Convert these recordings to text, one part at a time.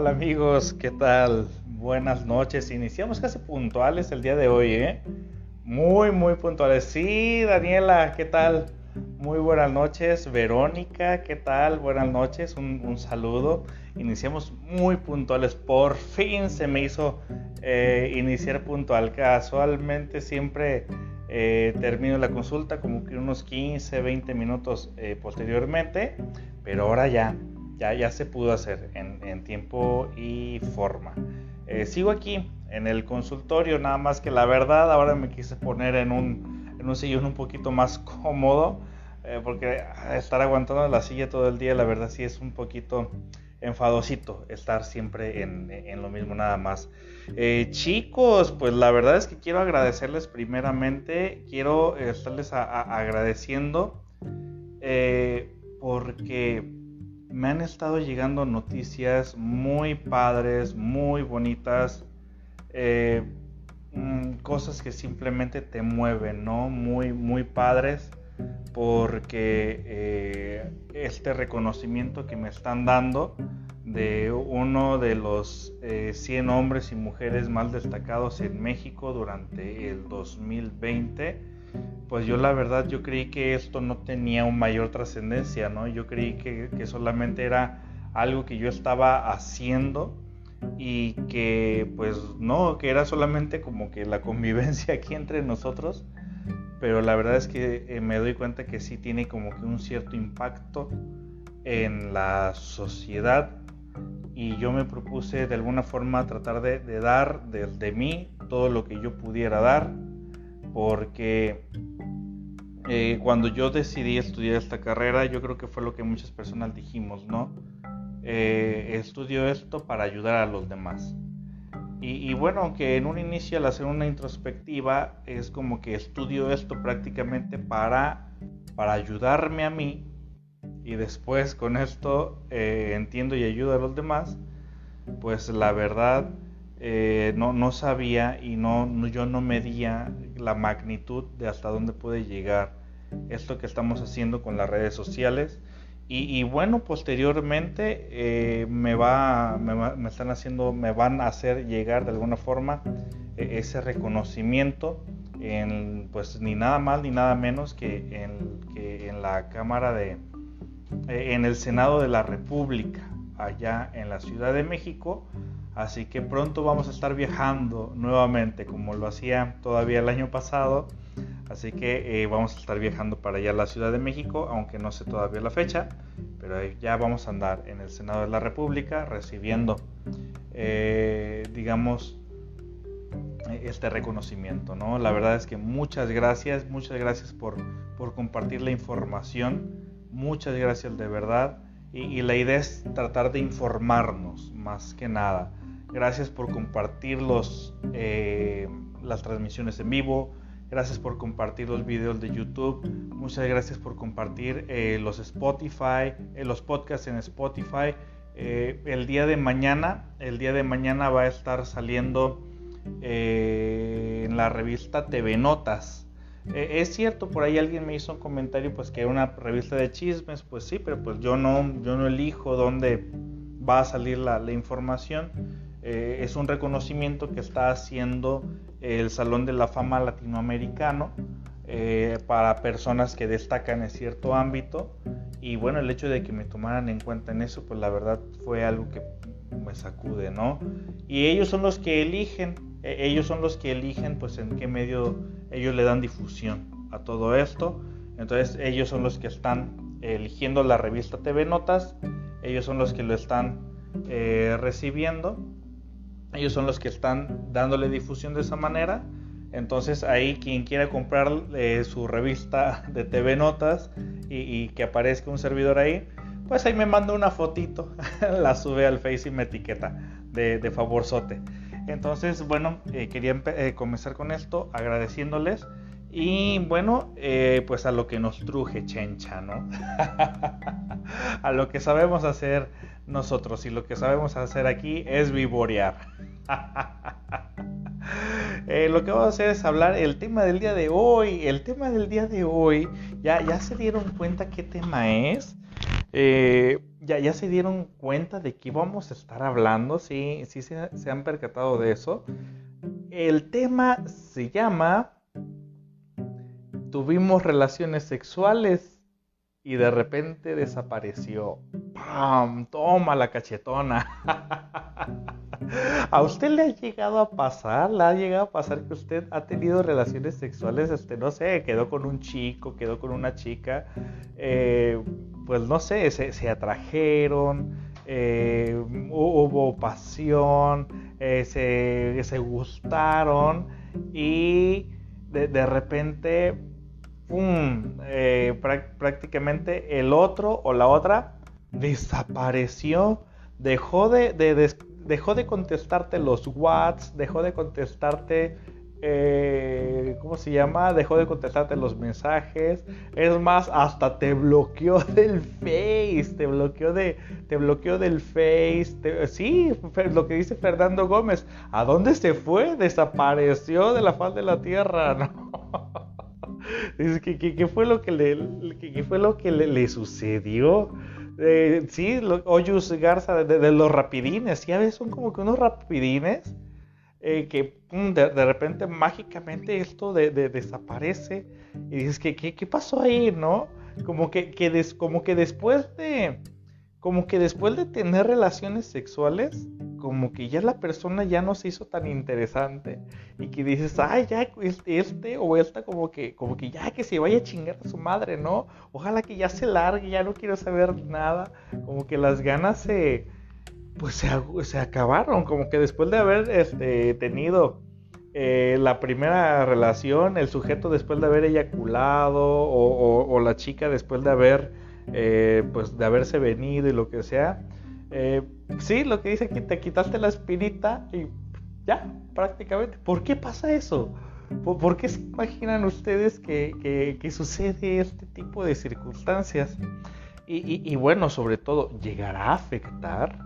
Hola amigos, ¿qué tal? Buenas noches. Iniciamos casi puntuales el día de hoy, ¿eh? Muy, muy puntuales. Sí, Daniela, ¿qué tal? Muy buenas noches. Verónica, ¿qué tal? Buenas noches. Un, saludo. Iniciamos muy puntuales. Por fin se me hizo eh, iniciar puntual. Casualmente siempre eh, termino la consulta como que unos 15, 20 minutos eh, posteriormente. Pero ahora ya, ya, ya se pudo hacer tiempo y forma. Eh, sigo aquí en el consultorio, nada más que la verdad ahora me quise poner en un, en un sillón un poquito más cómodo, eh, porque estar aguantando la silla todo el día, la verdad sí es un poquito enfadosito estar siempre en, en lo mismo nada más. Eh, chicos, pues la verdad es que quiero agradecerles primeramente, quiero estarles agradeciendo porque me han estado llegando noticias muy padres, muy bonitas, eh, mm, cosas que simplemente te mueven, ¿no? Muy, muy padres, porque eh, este reconocimiento que me están dando de uno de los 100 eh, hombres y mujeres más destacados en México durante el 2020, pues yo la verdad yo creí que esto no tenía un mayor trascendencia, ¿no? Yo creí que, solamente era algo que yo estaba haciendo y que pues no, que era solamente como que la convivencia aquí entre nosotros, pero la verdad es que eh, me doy cuenta que sí tiene como que un cierto impacto en la sociedad y yo me propuse de alguna forma tratar de, dar de mí todo lo que yo pudiera dar porque eh, cuando yo decidí estudiar esta carrera, yo creo que fue lo que muchas personas dijimos, ¿no? Eh, estudio esto para ayudar a los demás. Y, bueno, aunque en un inicio al hacer una introspectiva es como que estudio esto prácticamente para, para ayudarme a mí y después con esto eh, entiendo y ayudo a los demás, pues la verdad no, no, sabía y no, yo no medía la magnitud de hasta dónde puede llegar esto que estamos haciendo con las redes sociales. Y, bueno, posteriormente eh, me, va, me, están haciendo, me van a hacer llegar de alguna forma e, ese reconocimiento en, pues ni nada más ni nada menos que en, que en la Cámara de, en el Senado de la República, allá en la Ciudad de México. Así que pronto vamos a estar viajando nuevamente, como lo hacía todavía el año pasado Así que eh, vamos a estar viajando para allá a la Ciudad de México, aunque no sé todavía la fecha, pero ya vamos a andar en el Senado de la República recibiendo, eh, digamos, este reconocimiento, ¿no? La verdad es que muchas gracias, muchas gracias por, por compartir la información, muchas gracias de verdad, y, la idea es tratar de informarnos más que nada. Gracias por compartir los, eh, las transmisiones en vivo, Gracias por compartir los videos de YouTube. Muchas gracias por compartir eh, los Spotify, eh, los podcasts en Spotify. El día de mañana, el día de mañana va a estar saliendo en la revista TV Notas. es cierto, por ahí alguien me hizo un comentario, pues que una revista de chismes, pues sí, pero pues yo no, yo no elijo dónde va a salir la, la información. Es un reconocimiento que está haciendo el Salón de la Fama Latinoamericano eh, para personas que destacan en cierto ámbito. Y bueno, el hecho de que me tomaran en cuenta en eso, pues la verdad fue algo que me sacude, ¿no? Y ellos son los que eligen, e, ellos son los que eligen pues en qué medio ellos le dan difusión a todo esto. Entonces ellos son los que están eligiendo la revista TV Notas, ellos son los que lo están eh, recibiendo ellos son los que están dándole difusión de esa manera. Entonces ahí quien quiera comprar eh, su revista de TV Notas y, que aparezca un servidor ahí, pues ahí me manda una fotito, la sube al Face y me etiqueta de, de favorzote. Entonces, bueno, eh, quería eh, comenzar con esto agradeciéndoles y bueno, pues a lo que nos truje chencha, ¿no? a lo que sabemos hacer nosotros y lo que sabemos hacer aquí es vivorear. Eh, lo que vamos a hacer es hablar el tema del día de hoy. El tema del día de hoy, ya, ya se dieron cuenta qué tema es. Eh, ya, ya se dieron cuenta de que íbamos a estar hablando, sí, sí se, se han percatado de eso. El tema se llama Tuvimos relaciones sexuales y de repente desapareció. ¡Pam! Toma la cachetona. ¿A usted le ha llegado a pasar? ¿Le ha llegado a pasar que usted ha tenido relaciones sexuales? Este, no sé, quedó con un chico, quedó con una chica. Eh, pues no sé, se, atrajeron, eh, hubo pasión, eh, se, gustaron y de, repente, prácticamente el otro o la otra desapareció, dejó de, dejó de contestarte los Whats, dejó de contestarte, eh, ¿cómo se llama? Dejó de contestarte los mensajes. Es más, hasta te bloqueó del Face, te bloqueó, de, te bloqueó del Face. sí, lo que dice Fernando Gómez. ¿A dónde se fue? Desapareció de la faz de la tierra. Dice, ¿qué, fue lo que le, fue lo que le sucedió? Eh, sí, Oyus Garza de, los rapidines, ya ves, son como que unos rapidines eh, que de, repente mágicamente esto de, desaparece y dices, ¿qué, qué, pasó ahí, no? Como que, como que después de como que después de tener relaciones sexuales, como que ya la persona ya no se hizo tan interesante. Y que dices, ay, ya este, este o esta como que, como que ya que se vaya a chingar a su madre, ¿no? Ojalá que ya se largue, ya no quiero saber nada, como que las ganas se, pues se, se acabaron, como que después de haber este, tenido eh, la primera relación, el sujeto después de haber eyaculado o la chica después de haber eh, pues de haberse venido y lo que sea. Eh, sí, lo que dice que te quitaste la espinita y ya, prácticamente. ¿Por qué pasa eso? ¿Por, qué se imaginan ustedes que, sucede este tipo de circunstancias? Y, bueno, sobre todo, ¿llegará a afectar?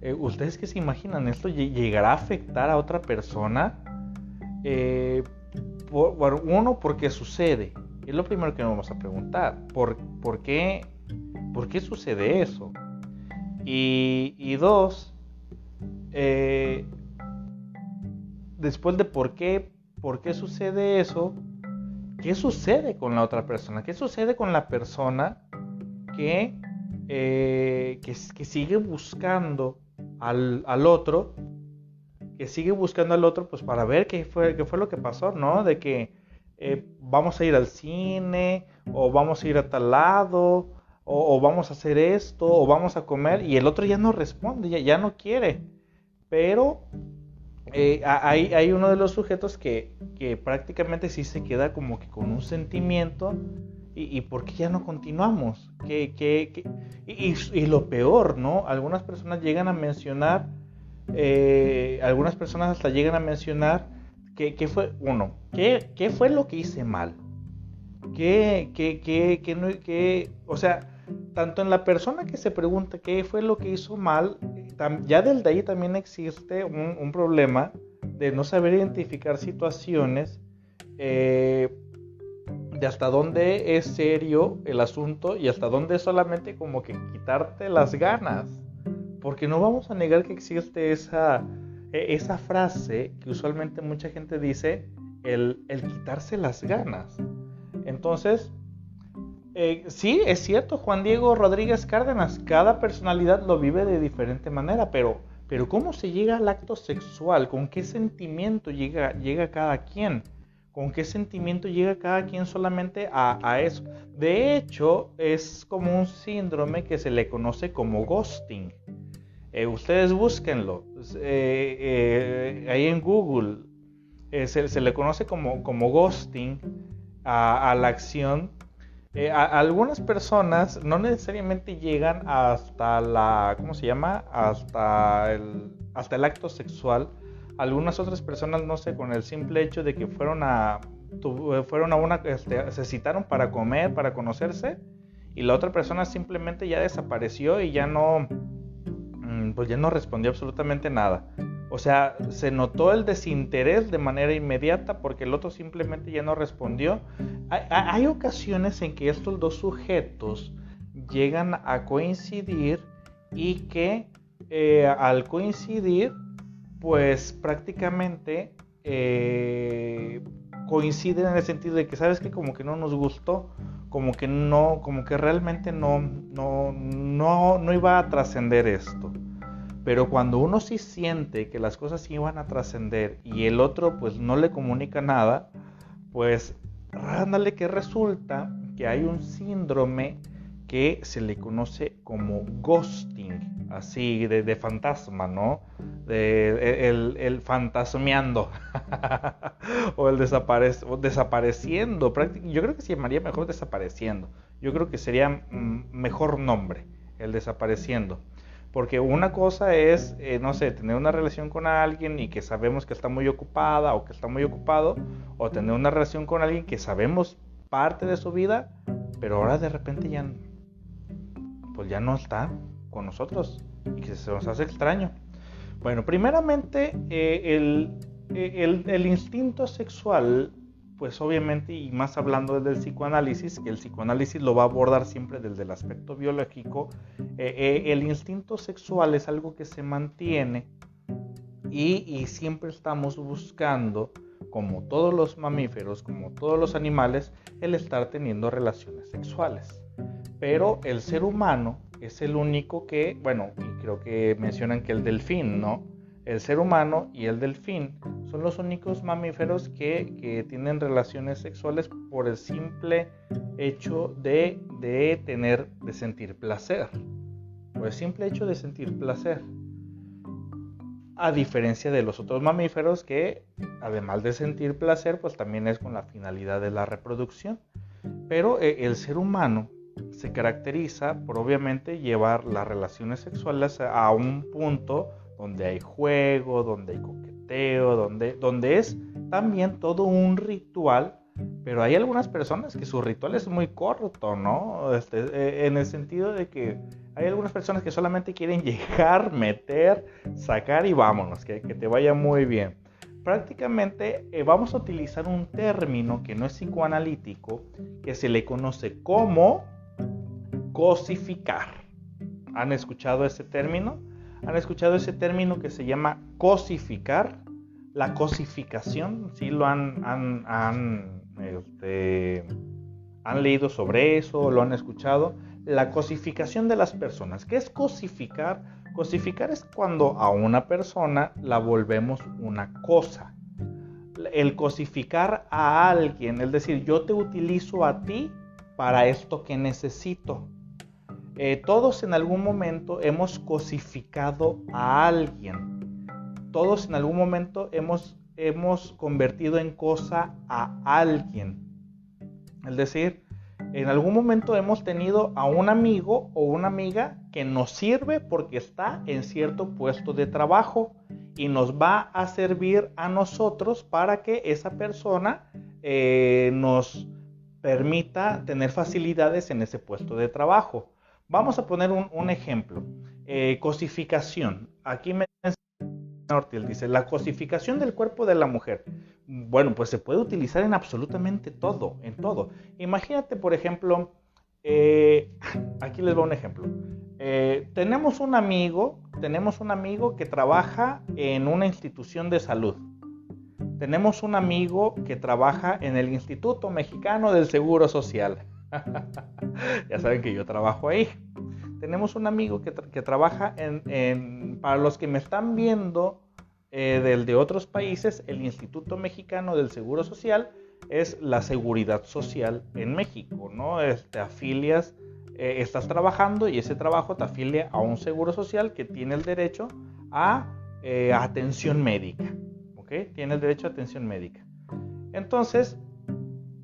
Eh, ¿Ustedes qué se imaginan esto? ¿Llegará a afectar a otra persona? por, uno, ¿por qué sucede? Es lo primero que nos vamos a preguntar. ¿Por, por qué ¿Por qué sucede eso? Y, dos, eh, después de por qué, por qué sucede eso, ¿qué sucede con la otra persona? ¿Qué sucede con la persona que, eh, que, sigue buscando al, otro? Que sigue buscando al otro pues para ver qué fue, qué fue lo que pasó, ¿no? De que eh, vamos a ir al cine o vamos a ir a tal lado o, vamos a hacer esto, o vamos a comer, y el otro ya no responde, ya, ya no quiere. Pero eh, hay, hay, uno de los sujetos que, que, prácticamente sí se queda como que con un sentimiento, y, y ¿por qué ya no continuamos? ¿Qué, qué, y, y, lo peor, ¿no? Algunas personas llegan a mencionar, eh, algunas personas hasta llegan a mencionar que, que fue, uno, ¿qué, ¿qué fue lo que hice mal? ¿Qué, qué, qué, qué, qué, o sea, tanto en la persona que se pregunta qué fue lo que hizo mal, ya del de ahí también existe un, problema de no saber identificar situaciones, eh, de hasta dónde es serio el asunto y hasta dónde es solamente como que quitarte las ganas. Porque no vamos a negar que existe esa, e, esa frase que usualmente mucha gente dice, el, el quitarse las ganas. Entonces, eh, sí, es cierto, Juan Diego Rodríguez Cárdenas, cada personalidad lo vive de diferente manera, pero, pero ¿cómo se llega al acto sexual? ¿Con qué sentimiento llega, llega cada quien? ¿Con qué sentimiento llega cada quien solamente a, eso? De hecho, es como un síndrome que se le conoce como ghosting. Eh, ustedes búsquenlo. Eh, ahí en Google se, le conoce como, como ghosting a, a la acción eh, algunas personas no necesariamente llegan hasta la, ¿cómo se llama? Hasta el, hasta el acto sexual. Algunas otras personas, no sé, con el simple hecho de que fueron a, fueron a una, este, se citaron para comer, para conocerse, y la otra persona simplemente ya desapareció y ya no, mm, pues ya no respondió absolutamente nada. O sea, se notó el desinterés de manera inmediata porque el otro simplemente ya no respondió. Hay, ocasiones en que estos dos sujetos llegan a coincidir y que eh, al coincidir, pues prácticamente eh, coinciden en el sentido de que sabes que como que no nos gustó, como que no, como que realmente no, no, no, no iba a trascender esto. Pero cuando uno sí siente que las cosas iban a trascender y el otro pues no le comunica nada, pues ándale que resulta que hay un síndrome que se le conoce como ghosting, así de, fantasma, ¿no? De, el, el fantasmeando o el desapareciendo. Yo creo que se llamaría mejor desapareciendo. Yo creo que sería mm, mejor nombre, el desapareciendo. Porque una cosa es, eh, no sé, tener una relación con alguien y que sabemos que está muy ocupada o que está muy ocupado, o tener una relación con alguien que sabemos parte de su vida, pero ahora de repente ya, pues ya no está con nosotros y que se nos hace extraño. Bueno, primeramente, eh, el, eh, el, el instinto sexual pues obviamente, y más hablando del psicoanálisis, que el psicoanálisis lo va a abordar siempre desde el aspecto biológico, eh, eh, el instinto sexual es algo que se mantiene y, y, siempre estamos buscando, como todos los mamíferos, como todos los animales, el estar teniendo relaciones sexuales. Pero el ser humano es el único que, bueno, y creo que mencionan que el delfín, ¿no? El ser humano y el delfín son los únicos mamíferos que, tienen relaciones sexuales por el simple hecho de, de, tener, de sentir placer. Por el simple hecho de sentir placer. A diferencia de los otros mamíferos que, además de sentir placer, pues también es con la finalidad de la reproducción. Pero eh, el ser humano se caracteriza por obviamente llevar las relaciones sexuales a un punto donde hay juego, donde hay coqueteo, donde, donde es también todo un ritual, pero hay algunas personas que su ritual es muy corto, ¿no? Este, eh, en el sentido de que hay algunas personas que solamente quieren llegar, meter, sacar y vámonos, que, que te vaya muy bien. Prácticamente eh, vamos a utilizar un término que no es psicoanalítico, que se le conoce como cosificar. ¿Han escuchado ese término? ¿Han escuchado ese término que se llama cosificar? La cosificación, ¿sí lo han, han, han, este, han leído sobre eso? ¿Lo han escuchado? La cosificación de las personas. ¿Qué es cosificar? Cosificar es cuando a una persona la volvemos una cosa. El cosificar a alguien, es decir, yo te utilizo a ti para esto que necesito. Eh, todos en algún momento hemos cosificado a alguien. Todos en algún momento hemos, hemos convertido en cosa a alguien. Es decir, en algún momento hemos tenido a un amigo o una amiga que nos sirve porque está en cierto puesto de trabajo y nos va a servir a nosotros para que esa persona eh, nos permita tener facilidades en ese puesto de trabajo. Vamos a poner un, ejemplo. Eh, cosificación. Aquí me dice, la cosificación del cuerpo de la mujer. Bueno, pues se puede utilizar en absolutamente todo, en todo. Imagínate, por ejemplo, eh, aquí les doy un ejemplo. Eh, tenemos un amigo, tenemos un amigo que trabaja en una institución de salud. Tenemos un amigo que trabaja en el Instituto Mexicano del Seguro Social. ya saben que yo trabajo ahí. Tenemos un amigo que, trabaja en, para los que me están viendo eh, del, de otros países, el Instituto Mexicano del Seguro Social es la seguridad social en México, ¿no? Te este, afilias, eh, estás trabajando y ese trabajo te afilia a un seguro social que tiene el derecho a eh, atención médica, ¿ok? Tiene el derecho a atención médica. Entonces,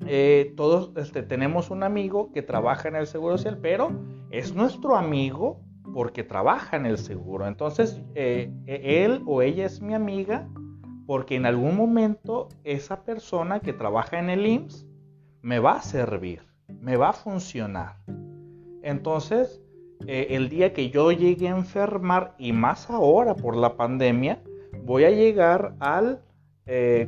eh, todos este, tenemos un amigo que trabaja en el seguro social, pero es nuestro amigo porque trabaja en el seguro. Entonces, eh, e, él o ella es mi amiga porque en algún momento esa persona que trabaja en el IMSS me va a servir, me va a funcionar. Entonces, eh, el día que yo llegue a enfermar, y más ahora por la pandemia, voy a llegar al,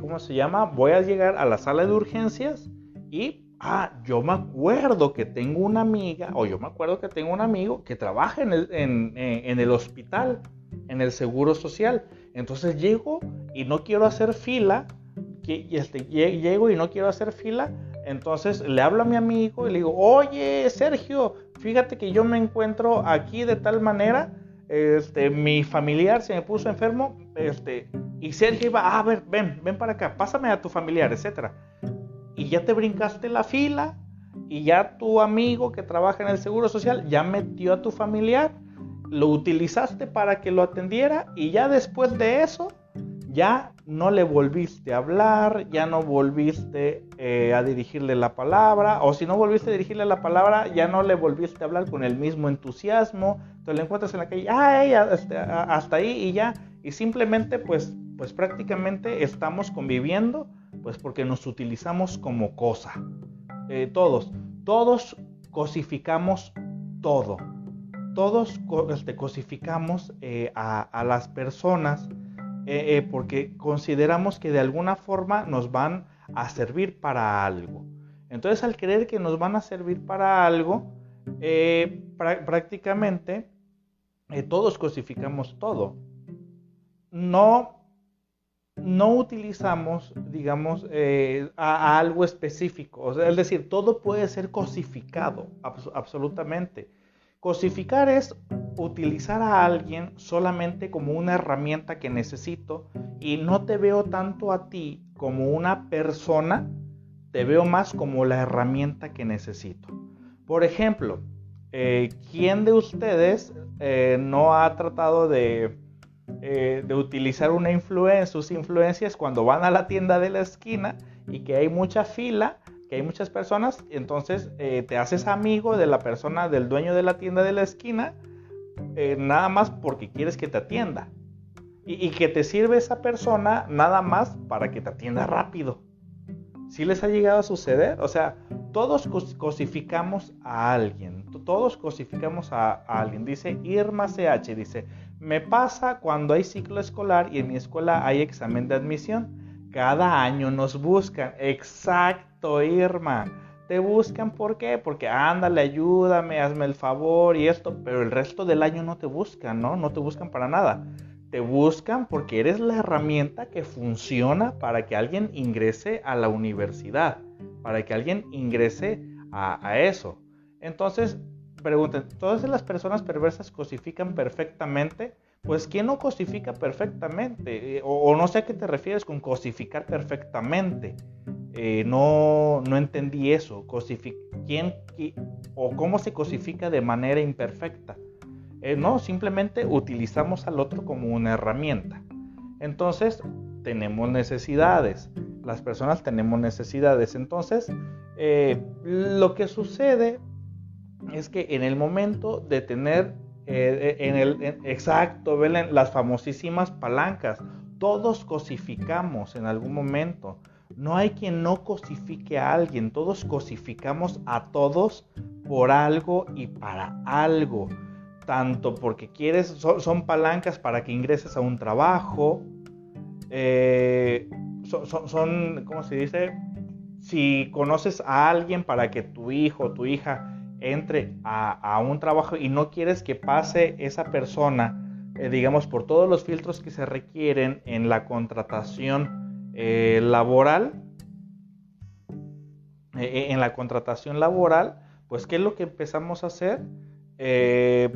¿cómo se llama? Voy a llegar a la sala de urgencias y ah, yo me acuerdo que tengo una amiga, o yo me acuerdo que tengo un amigo que trabaja en el, en, en el hospital, en el seguro social. Entonces llego y no quiero hacer fila, que, este, llego y no quiero hacer fila, entonces le hablo a mi amigo y le digo, oye Sergio, fíjate que yo me encuentro aquí de tal manera, este, mi familiar se me puso enfermo, este, y Sergio iba, ah, a ver, ven, ven para acá, pásame a tu familiar, etcétera. Y ya te brincaste la fila y ya tu amigo que trabaja en el Seguro Social ya metió a tu familiar, lo utilizaste para que lo atendiera y ya después de eso ya no le volviste a hablar, ya no volviste eh, a dirigirle la palabra, o si no volviste a dirigirle la palabra, ya no le volviste a hablar con el mismo entusiasmo, te lo encuentras en la calle, ah, este, hasta ahí y ya, y simplemente pues, pues prácticamente estamos conviviendo, pues porque nos utilizamos como cosa, eh, todos, todos cosificamos todo, todos este, cosificamos eh, a las personas, eh, porque consideramos que de alguna forma nos van a servir para algo. Entonces al creer que nos van a servir para algo, prácticamente todos cosificamos todo. No, no utilizamos, digamos, a, algo específico. es decir, todo puede ser cosificado, absolutamente. Cosificar es utilizar a alguien solamente como una herramienta que necesito y no te veo tanto a ti como una persona, te veo más como la herramienta que necesito. Por ejemplo, eh, ¿quién de ustedes eh, no ha tratado de, eh, de utilizar una influencia, sus influencias cuando van a la tienda de la esquina y que hay mucha fila que hay muchas personas, entonces eh, te haces amigo de la persona, del dueño de la tienda de la esquina, eh, nada más porque quieres que te atienda. Y, que te sirve esa persona nada más para que te atienda rápido. Si les ha llegado a suceder? O sea, todos cosificamos a alguien, todos cosificamos a, a alguien. Dice Irma CH, dice, me pasa cuando hay ciclo escolar y en mi escuela hay examen de admisión. Cada año nos buscan. Exacto Irma. Te buscan, ¿por qué? Porque ándale, ayúdame, hazme el favor y esto, pero el resto del año no te buscan, ¿no? No te buscan para nada. Te buscan porque eres la herramienta que funciona para que alguien ingrese a la universidad, para que alguien ingrese a, a eso. Entonces, pregunten, ¿todas las personas perversas cosifican perfectamente? Pues ¿quién no cosifica perfectamente? Eh, o, no sé a qué te refieres con cosificar perfectamente. Eh, no, no entendí eso. ¿Quién o cómo se cosifica de manera imperfecta? Eh, no, simplemente utilizamos al otro como una herramienta. Entonces, tenemos necesidades. Las personas tenemos necesidades. Entonces, lo que sucede es que en el momento de tener eh, en el, exacto, ven las famosísimas palancas. Todos cosificamos en algún momento. No hay quien no cosifique a alguien. Todos cosificamos a todos por algo y para algo. Tanto porque quieres, son, palancas para que ingreses a un trabajo. Eh, son, son, ¿cómo se dice? Si conoces a alguien para que tu hijo o tu hija entre a, un trabajo y no quieres que pase esa persona, eh, digamos, por todos los filtros que se requieren en la contratación eh, laboral, eh, en la contratación laboral, pues ¿qué es lo que empezamos a hacer?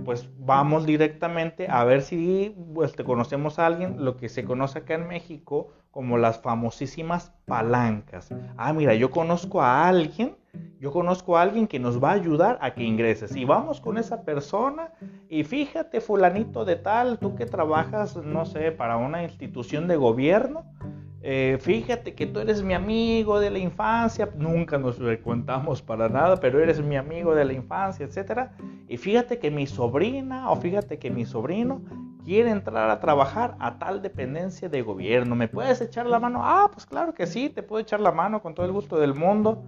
pues vamos directamente a ver si pues, te conocemos a alguien, lo que se conoce acá en México como las famosísimas palancas. Ah, mira, yo conozco a alguien yo conozco a alguien que nos va a ayudar a que ingreses. Y vamos con esa persona y fíjate, fulanito de tal, tú que trabajas, no sé, para una institución de gobierno, eh, fíjate que tú eres mi amigo de la infancia, nunca nos contamos para nada, pero eres mi amigo de la infancia, etc. Y fíjate que mi sobrina o fíjate que mi sobrino quiere entrar a trabajar a tal dependencia de gobierno. ¿Me puedes echar la mano? Ah, pues claro que sí, te puedo echar la mano con todo el gusto del mundo.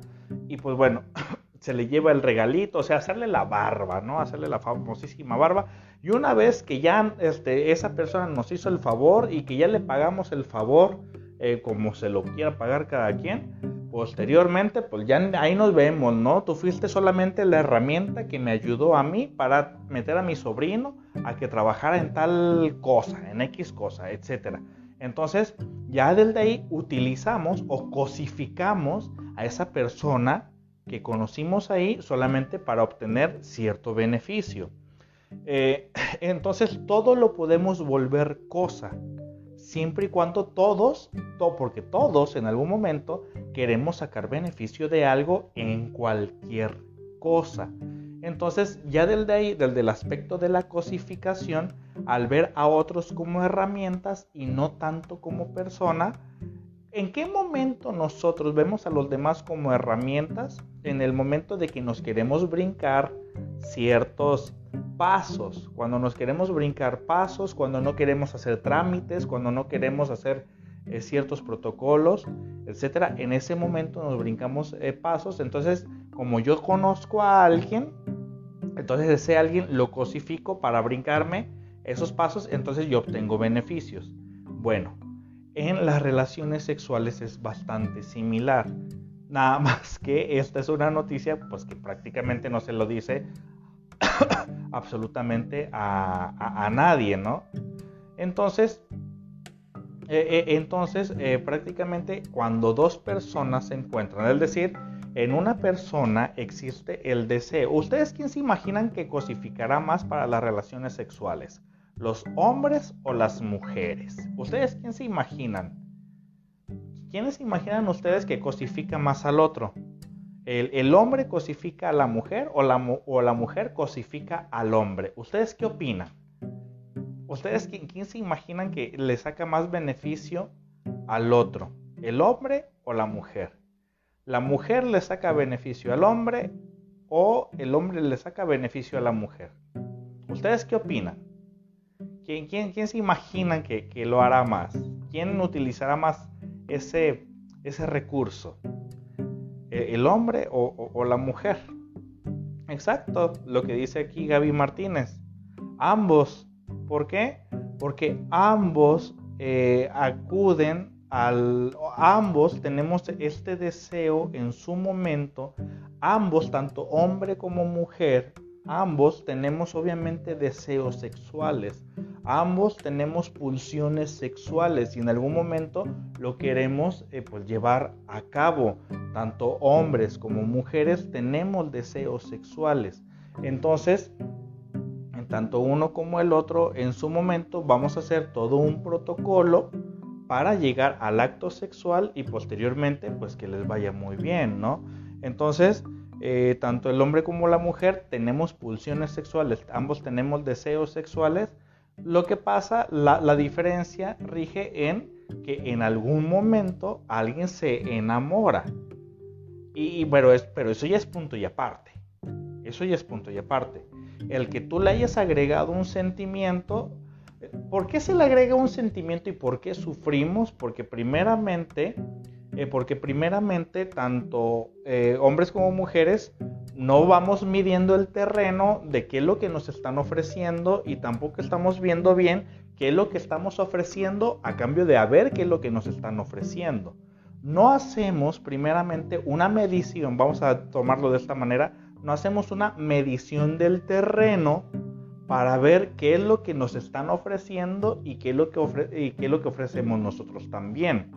Y pues bueno, se le lleva el regalito, o sea, hacerle la barba, ¿no? Hacerle la famosísima barba. Y una vez que ya este, esa persona nos hizo el favor y que ya le pagamos el favor, eh, como se lo quiera pagar cada quien, Posteriormente, pues ya ahí nos vemos, ¿no? Tú fuiste solamente la herramienta que me ayudó a mí para meter a mi sobrino a que trabajara en tal cosa, en X cosa, etc. Entonces, ya desde ahí utilizamos o cosificamos a esa persona que conocimos ahí solamente para obtener cierto beneficio. Eh, entonces, todo lo podemos volver cosa siempre y cuando todos, porque todos en algún momento queremos sacar beneficio de algo en cualquier cosa. Entonces, ya del de ahí, del aspecto de la cosificación, al ver a otros como herramientas y no tanto como persona, ¿en qué momento nosotros vemos a los demás como herramientas? En el momento de que nos queremos brincar ciertos pasos, cuando nos queremos brincar pasos, cuando no queremos hacer trámites, cuando no queremos hacer eh, ciertos protocolos, etcétera. En ese momento nos brincamos eh, pasos. Entonces, como yo conozco a alguien, entonces ese alguien lo cosifico para brincarme esos pasos, entonces yo obtengo beneficios. Bueno, en las relaciones sexuales es bastante similar. Nada más que esta es una noticia pues que prácticamente no se lo dice absolutamente a, nadie, ¿no? Entonces, eh, eh, entonces eh, prácticamente cuando dos personas se encuentran, es decir, en una persona existe el deseo. ¿Ustedes quién se imaginan que cosificará más para las relaciones sexuales? ¿Los hombres o las mujeres? ¿Ustedes quién se imaginan? ¿Quiénes imaginan ustedes que cosifica más al otro? ¿El, hombre cosifica a la mujer o la, o la, mujer cosifica al hombre? ¿Ustedes qué opinan? ¿Ustedes quién, quién se imaginan que le saca más beneficio al otro? ¿El hombre o la mujer? ¿La mujer le saca beneficio al hombre o el hombre le saca beneficio a la mujer? ¿Ustedes qué opinan? ¿Quién, quién, se imaginan que, lo hará más? ¿Quién utilizará más ese, ese recurso? ¿E, ¿El hombre o, la mujer? Exacto, lo que dice aquí Gaby Martínez. Ambos. ¿Por qué? Porque ambos eh, acuden al, ambos tenemos este deseo en su momento. Ambos, tanto hombre como mujer, ambos tenemos obviamente deseos sexuales. Ambos tenemos pulsiones sexuales y en algún momento lo queremos eh, pues, llevar a cabo. Tanto hombres como mujeres tenemos deseos sexuales. Entonces, tanto uno como el otro, en su momento vamos a hacer todo un protocolo para llegar al acto sexual y posteriormente pues que les vaya muy bien, ¿no? Entonces, eh, tanto el hombre como la mujer tenemos pulsiones sexuales, ambos tenemos deseos sexuales lo que pasa, la, diferencia rige en que en algún momento alguien se enamora. Y, es, pero eso ya es punto y aparte. Eso ya es punto y aparte. El que tú le hayas agregado un sentimiento, ¿por qué se le agrega un sentimiento y por qué sufrimos? Porque primeramente, eh, porque primeramente tanto eh, hombres como mujeres no vamos midiendo el terreno de qué es lo que nos están ofreciendo y tampoco estamos viendo bien qué es lo que estamos ofreciendo a cambio de a ver qué es lo que nos están ofreciendo. No hacemos primeramente una medición, vamos a tomarlo de esta manera, no hacemos una medición del terreno para ver qué es lo que nos están ofreciendo y qué es lo que, y qué es lo que ofrecemos nosotros también.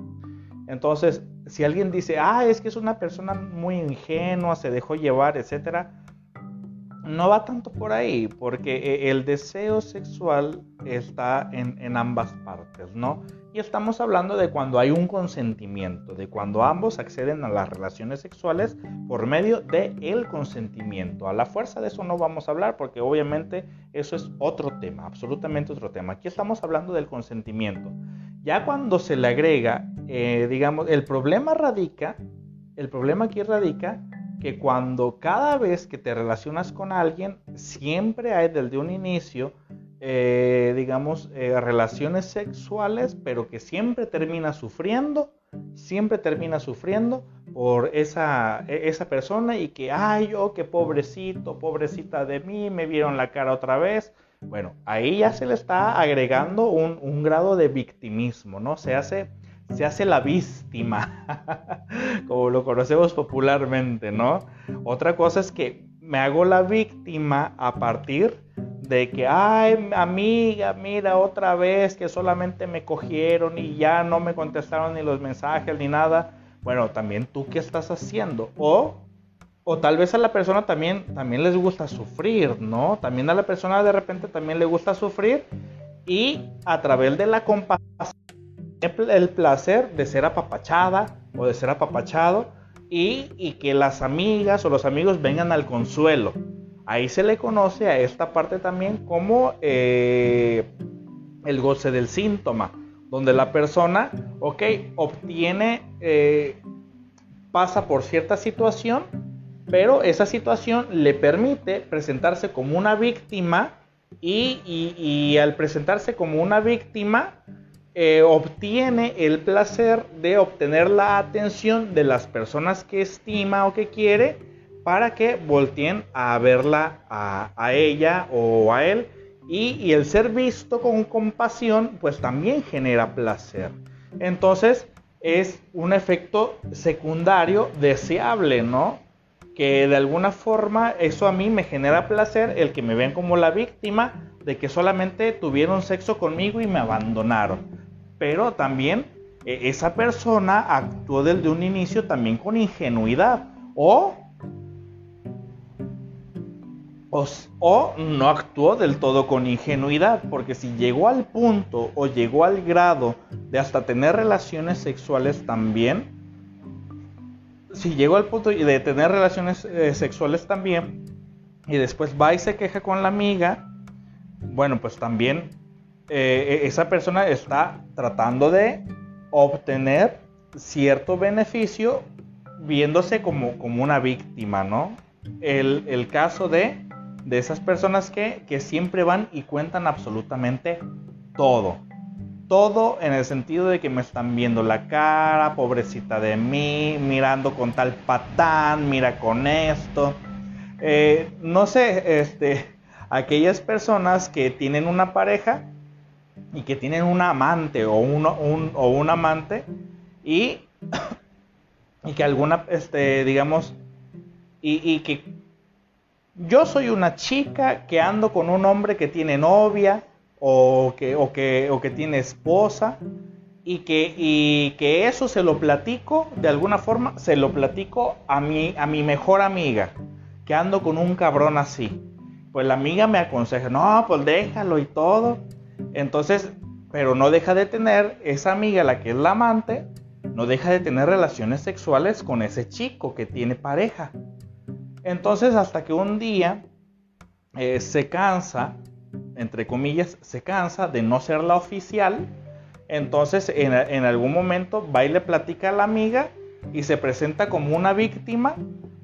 Entonces, si alguien dice, ah, es que es una persona muy ingenua, se dejó llevar, etcétera, no va tanto por ahí, porque eh, el deseo sexual está en, ambas partes, ¿no? Y estamos hablando de cuando hay un consentimiento, de cuando ambos acceden a las relaciones sexuales por medio del el consentimiento. A la fuerza de eso no vamos a hablar porque obviamente eso es otro tema, absolutamente otro tema. Aquí estamos hablando del consentimiento. Ya cuando se le agrega, eh, digamos, el problema radica, el problema aquí radica que cuando cada vez que te relacionas con alguien, siempre hay desde un inicio, eh, digamos, eh, relaciones sexuales, pero que siempre termina sufriendo, siempre termina sufriendo por esa, e, esa persona y que, ay, yo, qué pobrecito, pobrecita de mí, me vieron la cara otra vez, bueno, ahí ya se le está agregando un, grado de victimismo, ¿no? Se hace, se hace la víctima, como lo conocemos popularmente, ¿no? Otra cosa es que me hago la víctima a partir de que, ay, amiga, mira otra vez que solamente me cogieron y ya no me contestaron ni los mensajes ni nada. Bueno, también tú qué estás haciendo. O, o tal vez a la persona también, también les gusta sufrir, ¿no? También a la persona de repente también le gusta sufrir y a través de la compasión, el placer de ser apapachada o de ser apapachado y, que las amigas o los amigos vengan al consuelo. Ahí se le conoce a esta parte también como eh, el goce del síntoma, donde la persona, ok, obtiene, eh, pasa por cierta situación, pero esa situación le permite presentarse como una víctima y al presentarse como una víctima, eh, obtiene el placer de obtener la atención de las personas que estima o que quiere para que volteen a verla a, ella o a él. Y, el ser visto con compasión, pues también genera placer. Entonces, es un efecto secundario deseable, ¿no? Que de alguna forma eso a mí me genera placer, el que me ven como la víctima de que solamente tuvieron sexo conmigo y me abandonaron pero también eh, esa persona actuó desde un inicio también con ingenuidad o, o, no actuó del todo con ingenuidad, porque si llegó al punto o llegó al grado de hasta tener relaciones sexuales también, si llegó al punto de tener relaciones eh, sexuales también, y después va y se queja con la amiga, bueno, pues también eh, esa persona está tratando de obtener cierto beneficio viéndose como, como una víctima, ¿no? El, caso de, de esas personas que, que siempre van y cuentan absolutamente todo. Todo en el sentido de que me están viendo la cara, pobrecita de mí, mirando con tal patán, mira con esto. Eh, no sé, este, aquellas personas que tienen una pareja y que tienen un amante o un, o un amante y, y que alguna, este, digamos, y, y, que yo soy una chica que ando con un hombre que tiene novia o que, o que, o que tiene esposa y que, y que eso se lo platico, de alguna forma, se lo platico a mi, a mi mejor amiga, que ando con un cabrón así. Pues la amiga me aconseja, no, pues déjalo y todo. Entonces, pero no deja de tener esa amiga, la que es la amante, no deja de tener relaciones sexuales con ese chico que tiene pareja. Entonces, hasta que un día eh, se cansa, entre comillas, se cansa de no ser la oficial, entonces en, algún momento va y le platica a la amiga y se presenta como una víctima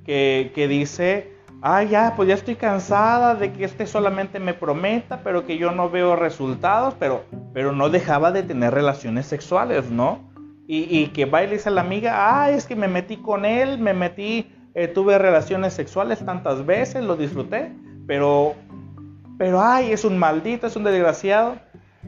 que, que dice, ah, ya, pues ya estoy cansada de que este solamente me prometa, pero que yo no veo resultados, pero, pero no dejaba de tener relaciones sexuales, ¿no? Y, que va y a la amiga, ah, es que me metí con él, me metí, eh, tuve relaciones sexuales tantas veces, lo disfruté, pero, pero, ay, es un maldito, es un desgraciado.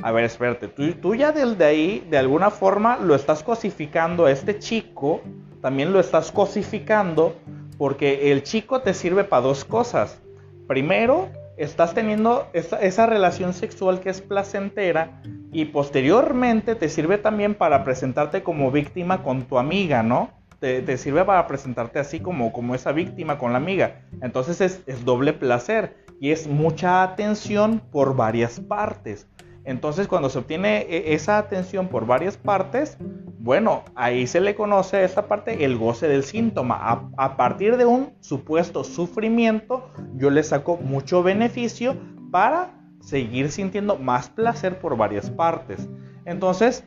A ver, espérate, tú, tú ya desde ahí, de alguna forma, lo estás cosificando a este chico, también lo estás cosificando porque el chico te sirve para dos cosas. Primero, estás teniendo esa, relación sexual que es placentera y posteriormente te sirve también para presentarte como víctima con tu amiga, ¿no? Te, sirve para presentarte así como, como esa víctima con la amiga. Entonces es, es doble placer y es mucha atención por varias partes. Entonces, cuando se obtiene e, esa atención por varias partes, bueno, ahí se le conoce a esta parte el goce del síntoma. A, partir de un supuesto sufrimiento, yo le saco mucho beneficio para seguir sintiendo más placer por varias partes. Entonces,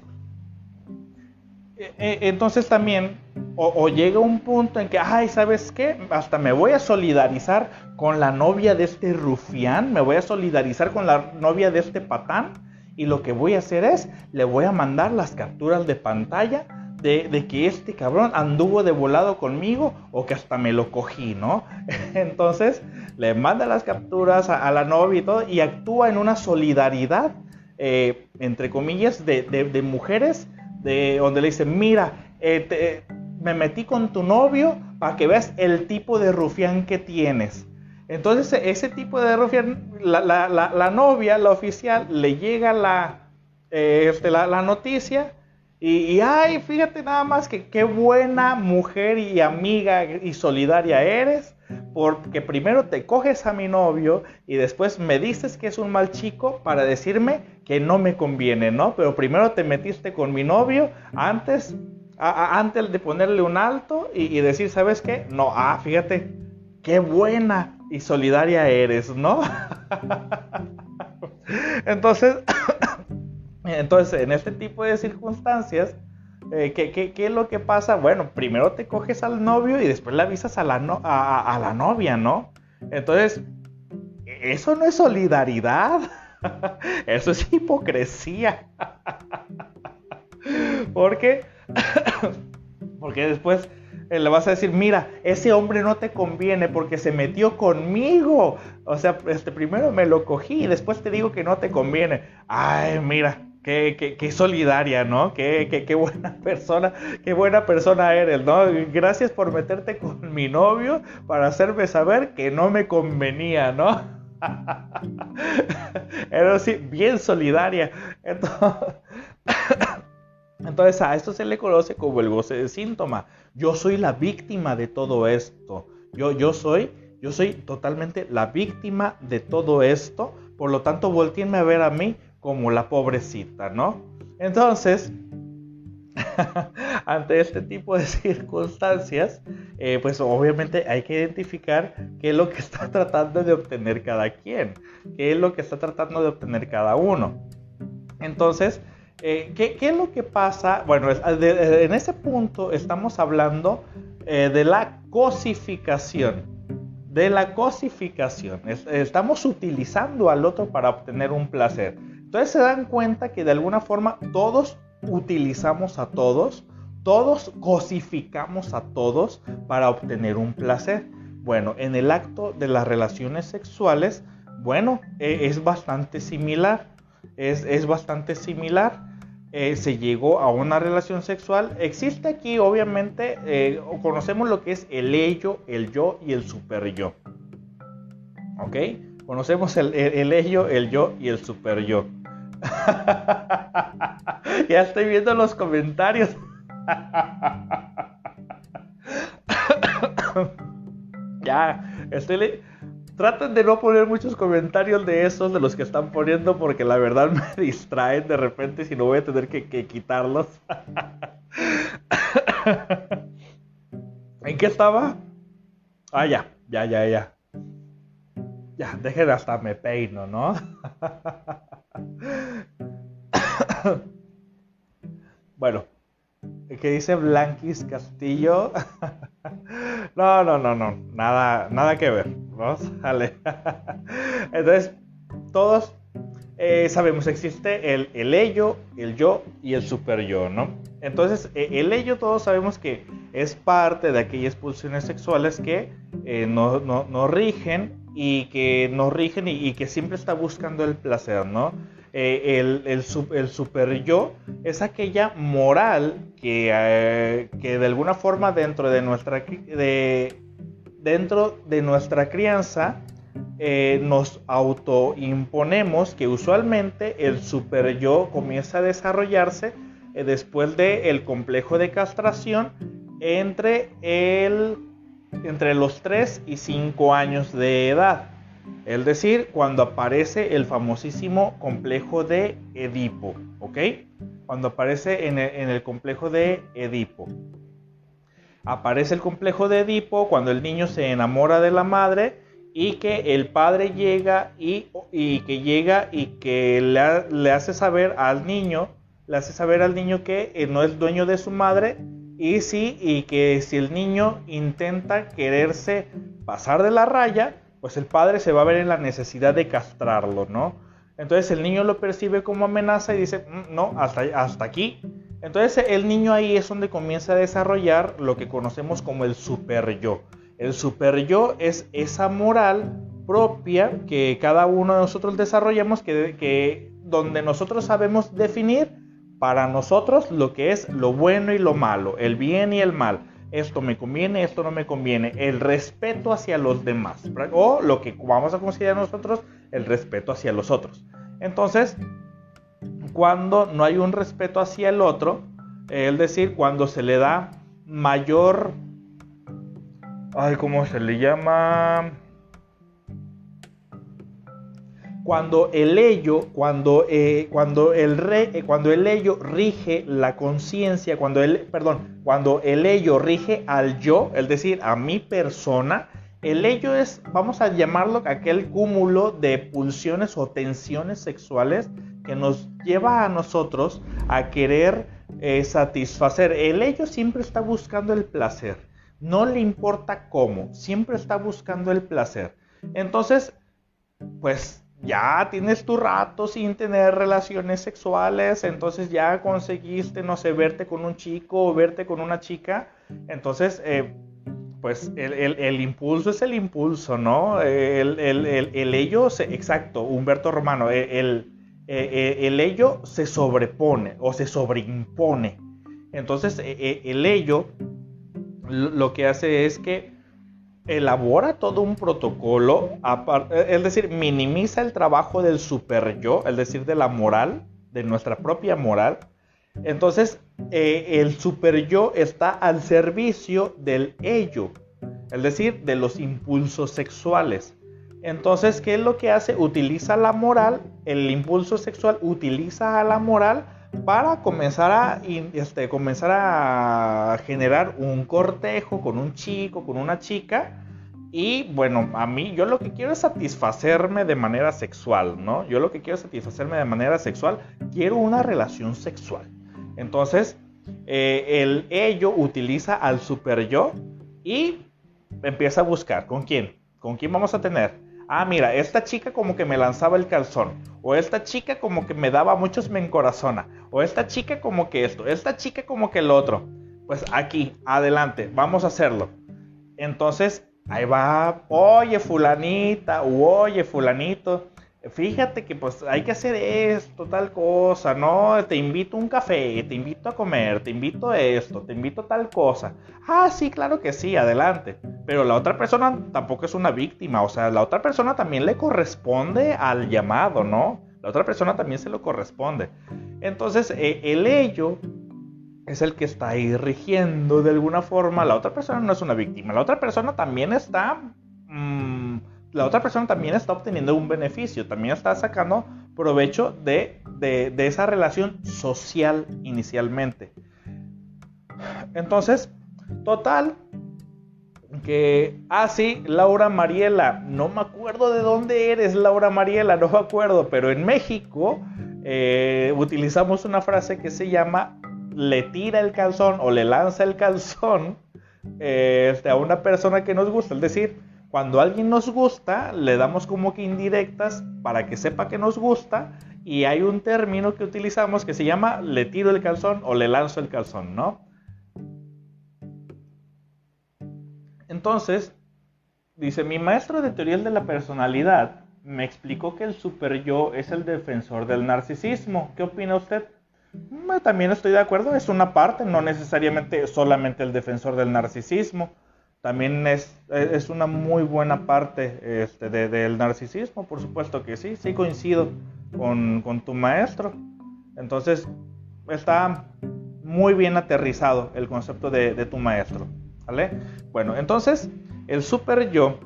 e, e, entonces también, o, o, llega un punto en que, ay, ¿sabes qué? Hasta me voy a solidarizar con la novia de este rufián, me voy a solidarizar con la novia de este patán y lo que voy a hacer es, le voy a mandar las capturas de pantalla de, que este cabrón anduvo de volado conmigo o que hasta me lo cogí, ¿no? Entonces le manda las capturas a, la novia y todo y actúa en una solidaridad, eh, entre comillas, de, mujeres de donde le dice, mira, eh, me metí con tu novio para que veas el tipo de rufián que tienes. Entonces ese tipo de rufián, la, novia, la oficial, le llega la, eh, este, noticia y, y, ay, fíjate nada más que qué buena mujer y amiga y solidaria eres porque primero te coges a mi novio y después me dices que es un mal chico para decirme que no me conviene, ¿no? Pero primero te metiste con mi novio antes, antes de ponerle un alto y, y, decir, ¿sabes qué? No, ah, fíjate, qué buena y solidaria eres, ¿no? entonces, entonces, en este tipo de circunstancias, eh, ¿qué, es lo que pasa? Bueno, primero te coges al novio y después le avisas a la, a, la novia, ¿no? Entonces, eso no es solidaridad. Eso es hipocresía. Porque, porque después le vas a decir, mira, ese hombre no te conviene porque se metió conmigo. O sea, este, primero me lo cogí y después te digo que no te conviene. Ay, mira, Qué, qué, solidaria, ¿no? Qué, qué, buena persona, qué buena persona eres, ¿no? Gracias por meterte con mi novio para hacerme saber que no me convenía, ¿no? Era así, bien solidaria. Entonces, a esto se le conoce como el goce de síntoma. Yo soy la víctima de todo esto. Yo, yo soy, yo soy totalmente la víctima de todo esto. Por lo tanto, volteenme a ver a mí como la pobrecita, ¿no? Entonces, ante este tipo de circunstancias, eh, pues obviamente hay que identificar qué es lo que está tratando de obtener cada quien, qué es lo que está tratando de obtener cada uno. Entonces, eh, ¿qué, es lo que pasa? Bueno, en ese punto estamos hablando eh, de la cosificación. De la cosificación. estamos utilizando al otro para obtener un placer. Entonces se dan cuenta que de alguna forma todos utilizamos a todos, todos cosificamos a todos para obtener un placer. Bueno, en el acto de las relaciones sexuales, bueno, e, es bastante similar. Es, bastante similar. Eh, se llegó a una relación sexual. Existe aquí, obviamente, eh, conocemos lo que es el ello, el yo y el super yo. ¿Ok? Conocemos el, el ello, el yo y el super yo. ya estoy viendo los comentarios. ya, estoy... Traten de no poner muchos comentarios de esos, de los que están poniendo, porque la verdad me distraen de repente si no voy a tener que, quitarlos. ¿En qué estaba? Ah, ya, ya, ya, ya. Ya, dejen hasta me peino, ¿no? bueno, que dice Blanquis Castillo. no, no, no, no, nada, nada que ver. ¿no? Entonces, todos eh, sabemos, existe el, el, ello, el yo y el super yo, ¿no? Entonces, e, el ello todos sabemos que es parte de aquellas pulsiones sexuales que eh, nos no, rigen y que nos rigen y, que siempre está buscando el placer, ¿no? Eh, el, el, super yo es aquella moral que, eh, que de alguna forma dentro de nuestra, de, dentro de nuestra crianza eh, nos autoimponemos que usualmente el super yo comienza a desarrollarse después del complejo de castración entre, el, entre los 3 y 5 años de edad. Es decir, cuando aparece el famosísimo complejo de Edipo, ¿ok? Cuando aparece en el, complejo de Edipo. Aparece el complejo de Edipo cuando el niño se enamora de la madre y que el padre llega y, que llega y que le, hace saber al niño, le hace saber al niño que eh, no es dueño de su madre y sí, y que si el niño intenta quererse pasar de la raya, pues el padre se va a ver en la necesidad de castrarlo, ¿no? Entonces el niño lo percibe como amenaza y dice, mm, no, hasta, hasta aquí. Entonces el niño ahí es donde comienza a desarrollar lo que conocemos como el super yo. El super yo es esa moral propia que cada uno de nosotros desarrollamos, que, que donde nosotros sabemos definir para nosotros lo que es lo bueno y lo malo, el bien y el mal. Esto me conviene, esto no me conviene. El respeto hacia los demás. O lo que vamos a considerar nosotros, el respeto hacia los otros. Entonces, cuando no hay un respeto hacia el otro, es decir, cuando se le da mayor... Ay, ¿cómo se le llama? Cuando el ello, cuando, eh, cuando, el re, eh, cuando el ello rige la conciencia, cuando el, perdón, cuando el ello rige al yo, es decir, a mi persona, el ello es, vamos a llamarlo aquel cúmulo de pulsiones o tensiones sexuales que nos lleva a nosotros a querer eh, satisfacer. El ello siempre está buscando el placer, no le importa cómo, siempre está buscando el placer. Entonces, pues ya tienes tu rato sin tener relaciones sexuales, entonces ya conseguiste, no sé, verte con un chico o verte con una chica, entonces, eh, pues el, impulso es el impulso, ¿no? El, ello, exacto, Humberto Romano, el, el, ello se sobrepone o se sobreimpone. Entonces, e, e, el ello lo que hace es que elabora todo un protocolo, es decir, minimiza el trabajo del super yo, es decir, de la moral, de nuestra propia moral. Entonces, eh, el super yo está al servicio del ello, es decir, de los impulsos sexuales. Entonces, ¿qué es lo que hace? Utiliza la moral, el impulso sexual utiliza a la moral para comenzar a, este, comenzar a generar un cortejo con un chico, con una chica. Y bueno, a mí yo lo que quiero es satisfacerme de manera sexual, ¿no? Yo lo que quiero es satisfacerme de manera sexual. Quiero una relación sexual. Entonces, eh, el ello utiliza al super yo y empieza a buscar. ¿Con quién? ¿Con quién vamos a tener? Ah, mira, esta chica como que me lanzaba el calzón, o esta chica como que me daba muchos me encorazona, o esta chica como que esto, esta chica como que el otro. Pues aquí, adelante, vamos a hacerlo. Entonces, ahí va, oye fulanita, u oye fulanito, fíjate que pues hay que hacer esto, tal cosa, ¿no? Te invito a un café, te invito a comer, te invito a esto, te invito a tal cosa. Ah, sí, claro que sí, adelante. Pero la otra persona tampoco es una víctima, o sea, la otra persona también le corresponde al llamado, ¿no? La otra persona también se lo corresponde. Entonces, eh, el ello es el que está ahí rigiendo de alguna forma. La otra persona no es una víctima, la otra persona también está... Mm, la otra persona también está obteniendo un beneficio, también está sacando provecho de, esa relación social inicialmente. Entonces, total, que, ah, sí, Laura Mariela, no me acuerdo de dónde eres, Laura Mariela, no me acuerdo, pero en México eh, utilizamos una frase que se llama le tira el calzón o le lanza el calzón eh, este, a una persona que nos gusta, es decir, cuando alguien nos gusta, le damos como que indirectas para que sepa que nos gusta y hay un término que utilizamos que se llama le tiro el calzón o le lanzo el calzón, ¿no? Entonces, dice, mi maestro de teoría de la personalidad me explicó que el super yo es el defensor del narcisismo. ¿Qué opina usted? También estoy de acuerdo, es una parte, no necesariamente solamente el defensor del narcisismo también es, es una muy buena parte este, del narcisismo, por supuesto que sí, sí coincido con, tu maestro. Entonces, está muy bien aterrizado el concepto de, tu maestro. ¿vale? Bueno, entonces, el super yo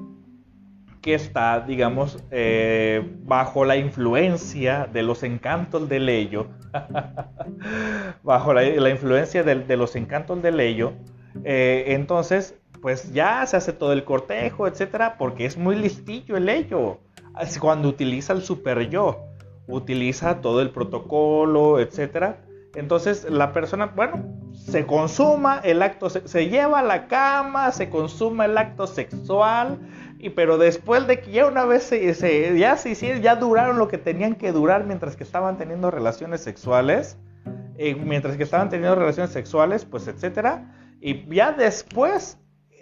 que está, digamos, eh, bajo la influencia de los encantos del ello, bajo la, influencia de, los encantos del ello, eh, entonces pues ya se hace todo el cortejo, etcétera, porque es muy listillo el ello. Cuando utiliza el super yo, utiliza todo el protocolo, etcétera. Entonces la persona, bueno, se consuma el acto, se, lleva a la cama, se consuma el acto sexual, y pero después de que ya una vez se, ya se hicieron, ya duraron lo que tenían que durar mientras que estaban teniendo relaciones sexuales, eh, mientras que estaban teniendo relaciones sexuales, pues etcétera, y ya después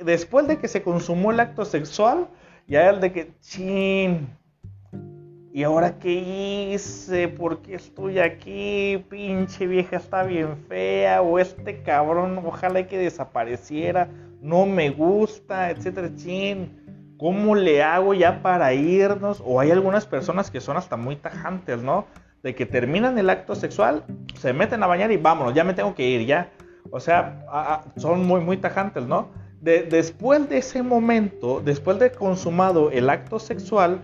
después de que se consumó el acto sexual, ya el de que, chin, ¿y ahora qué hice? ¿Por qué estoy aquí? Pinche vieja está bien fea, o este cabrón, ojalá que desapareciera, no me gusta, etcétera, chin. ¿Cómo le hago ya para irnos? O hay algunas personas que son hasta muy tajantes, ¿no? De que terminan el acto sexual, se meten a bañar y vámonos, ya me tengo que ir, ya. O sea, son muy, muy tajantes, ¿no? Después de ese momento, después de consumado el acto sexual,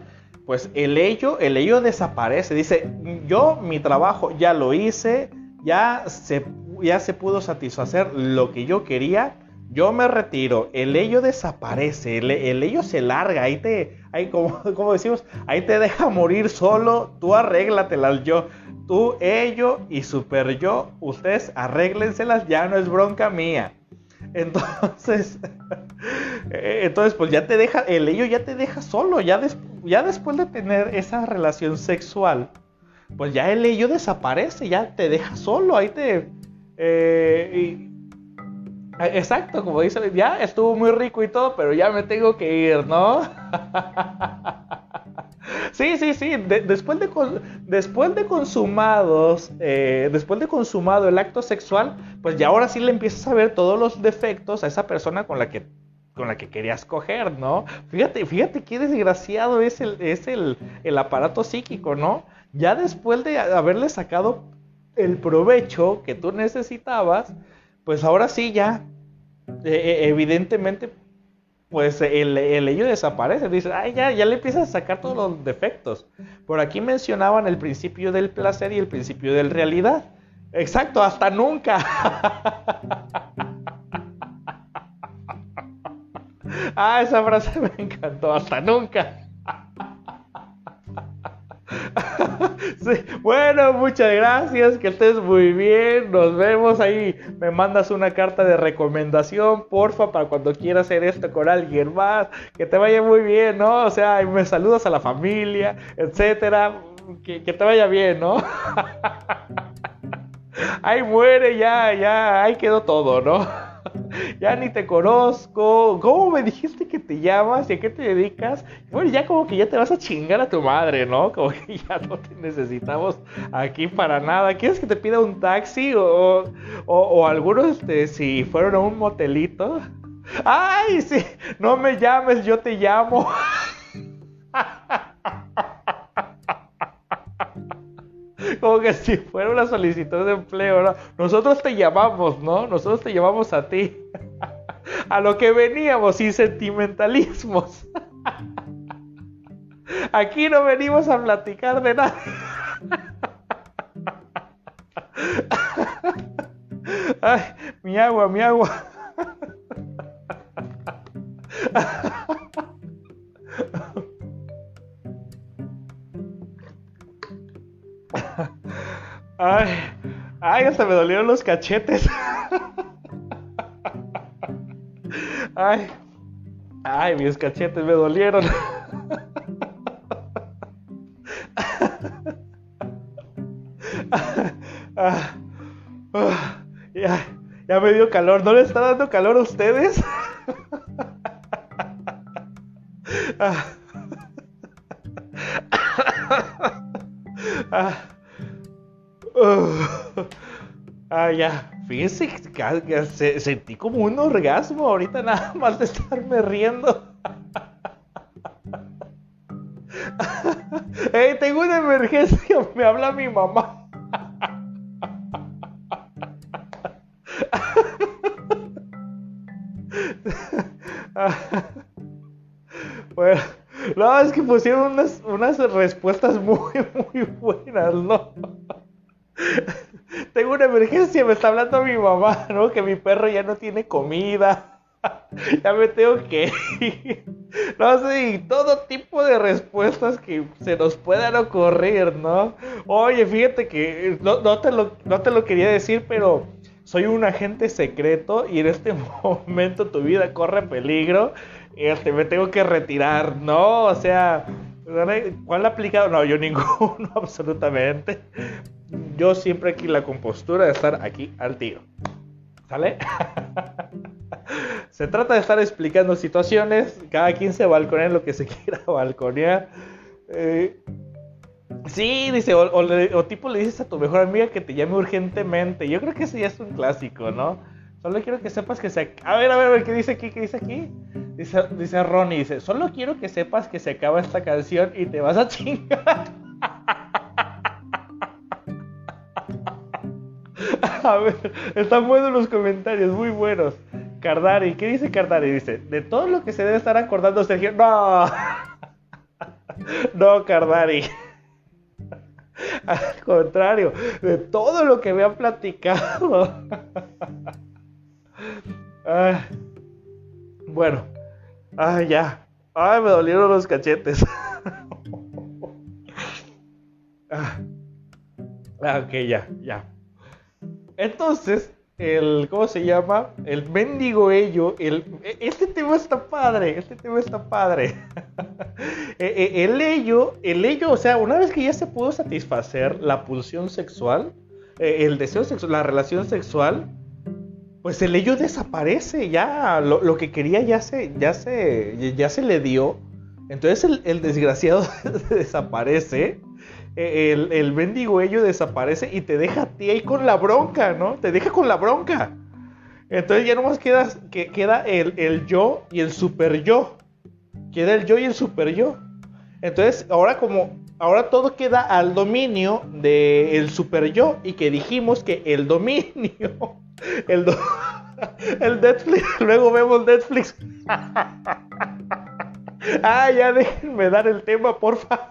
pues el ello, el ello desaparece. Dice, yo mi trabajo ya lo hice, ya se, ya se pudo satisfacer lo que yo quería, yo me retiro, el ello desaparece, el, ello se larga, ahí te, ahí como, como, decimos, ahí te deja morir solo, tú arréglatelas yo, tú, ello y super yo, ustedes arréglenselas, ya no es bronca mía. Entonces, eh, entonces pues ya te deja, el ello ya te deja solo, ya, ya después de tener esa relación sexual, pues ya el ello desaparece, ya te deja solo, ahí te... Eh, exacto, como dice, ya estuvo muy rico y todo, pero ya me tengo que ir, ¿no? Sí, sí, sí. después, de, después de consumados, eh, después de consumado el acto sexual, pues ya ahora sí le empiezas a ver todos los defectos a esa persona con la que con la que querías coger, ¿no? Fíjate, fíjate qué desgraciado es el, es el, el aparato psíquico, ¿no? Ya después de haberle sacado el provecho que tú necesitabas, pues ahora sí ya, e, e, evidentemente pues el, el ello desaparece. Dice, ay, ya, ya le empiezas a sacar todos los defectos. Por aquí mencionaban el principio del placer y el principio de la realidad. Exacto, hasta nunca. ah, esa frase me encantó, hasta nunca. Bueno, muchas gracias, que estés muy bien, nos vemos ahí, me mandas una carta de recomendación, porfa, para cuando quieras hacer esto con alguien más, que te vaya muy bien, ¿no? O sea, me saludas a la familia, etcétera, que, que te vaya bien, ¿no? ahí muere, ya, ya, ahí quedó todo, ¿no? ya ni te conozco. ¿Cómo me dijiste que te llamas y a qué te dedicas? Bueno, ya como que ya te vas a chingar a tu madre, ¿no? Como que ya no te necesitamos aquí para nada. ¿Quieres que te pida un taxi o, o, algunos, este, si fueron a un motelito? ¡Ay, sí! No me llames, yo te llamo. Como que si fuera una solicitud de empleo, ¿no? Nosotros te llamamos, ¿no? Nosotros te llamamos a ti. A lo que veníamos, sin sentimentalismos. Aquí no venimos a platicar de nada. Ay, mi agua, mi agua. Ay, ay, hasta me dolieron los cachetes. Ay, ay, mis cachetes me dolieron. Ya, ya me dio calor. ¿No le está dando calor a ustedes? Ah, ya. Fíjense que, sentí como un orgasmo ahorita nada más de estarme riendo. hey, tengo una emergencia, me habla mi mamá. bueno, no, es que pusieron unas, unas respuestas muy, muy buenas, ¿no? Tengo una emergencia, me está hablando mi mamá, ¿no? Que mi perro ya no tiene comida. ya me tengo que ir. No sé, y todo tipo de respuestas que se nos puedan ocurrir, ¿no? Oye, fíjate que no, te, lo, no te lo quería decir, pero soy un agente secreto y en este momento tu vida corre peligro. Este, me tengo que retirar, ¿no? O sea, ¿cuál ha aplicado? No, yo ninguno, absolutamente yo siempre aquí la compostura de estar aquí al tiro. ¿Sale? se trata de estar explicando situaciones, cada quien se lo que se quiera balconear. Eh, Sí, dice, o, tipo le dices a tu mejor amiga que te llame urgentemente. Yo creo que ese ya es un clásico, ¿no? Solo quiero que sepas que se... A ver, a ver, a ver, ¿qué dice aquí? ¿Qué dice aquí? Dice, dice Ronnie, dice, solo quiero que sepas que se acaba esta canción y te vas a chingar. a ver, están buenos los comentarios, muy buenos. Cardari, ¿qué dice Cardari? Dice, de todo lo que se debe estar acordando Sergio. No, no, Cardari. Al contrario, de todo lo que me han platicado. Bueno, ay, ya. Ay, me dolieron los cachetes. ah, ok, ya, ya. Entonces, el, ¿cómo se llama? El mendigo ello, el, e, este tema está padre, este tema está padre. E, e, el ello, el ello, o sea, una vez que ya se pudo satisfacer la pulsión sexual, el deseo sexual, la relación sexual, pues el ello desaparece, ya lo, lo, que quería ya se, ya se, ya se le dio. Entonces el, el desgraciado desaparece eh, el, el mendigo ello desaparece y te deja a ti ahí con la bronca, ¿no? Te deja con la bronca. Entonces ya nomás queda, que, queda el, el yo y el super yo. Queda el yo y el super yo. Entonces ahora como ahora todo queda al dominio del super yo y que dijimos que el dominio, el, el Netflix, luego vemos Netflix. ah, ya déjenme dar el tema, porfa.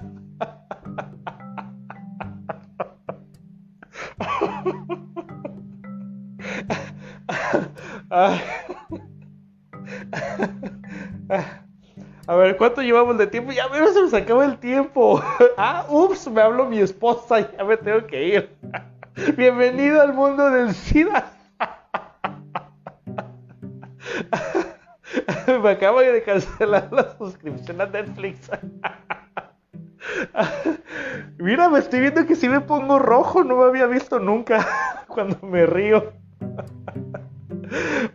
A ver, ¿cuánto llevamos de tiempo? Ya me se nos acaba el tiempo. Ah, ups, me habló mi esposa, ya me tengo que ir. Bienvenido al mundo del SIDA. Me acabo de cancelar la suscripción a Netflix. Mira, me estoy viendo que si me pongo rojo, no me había visto nunca cuando me río.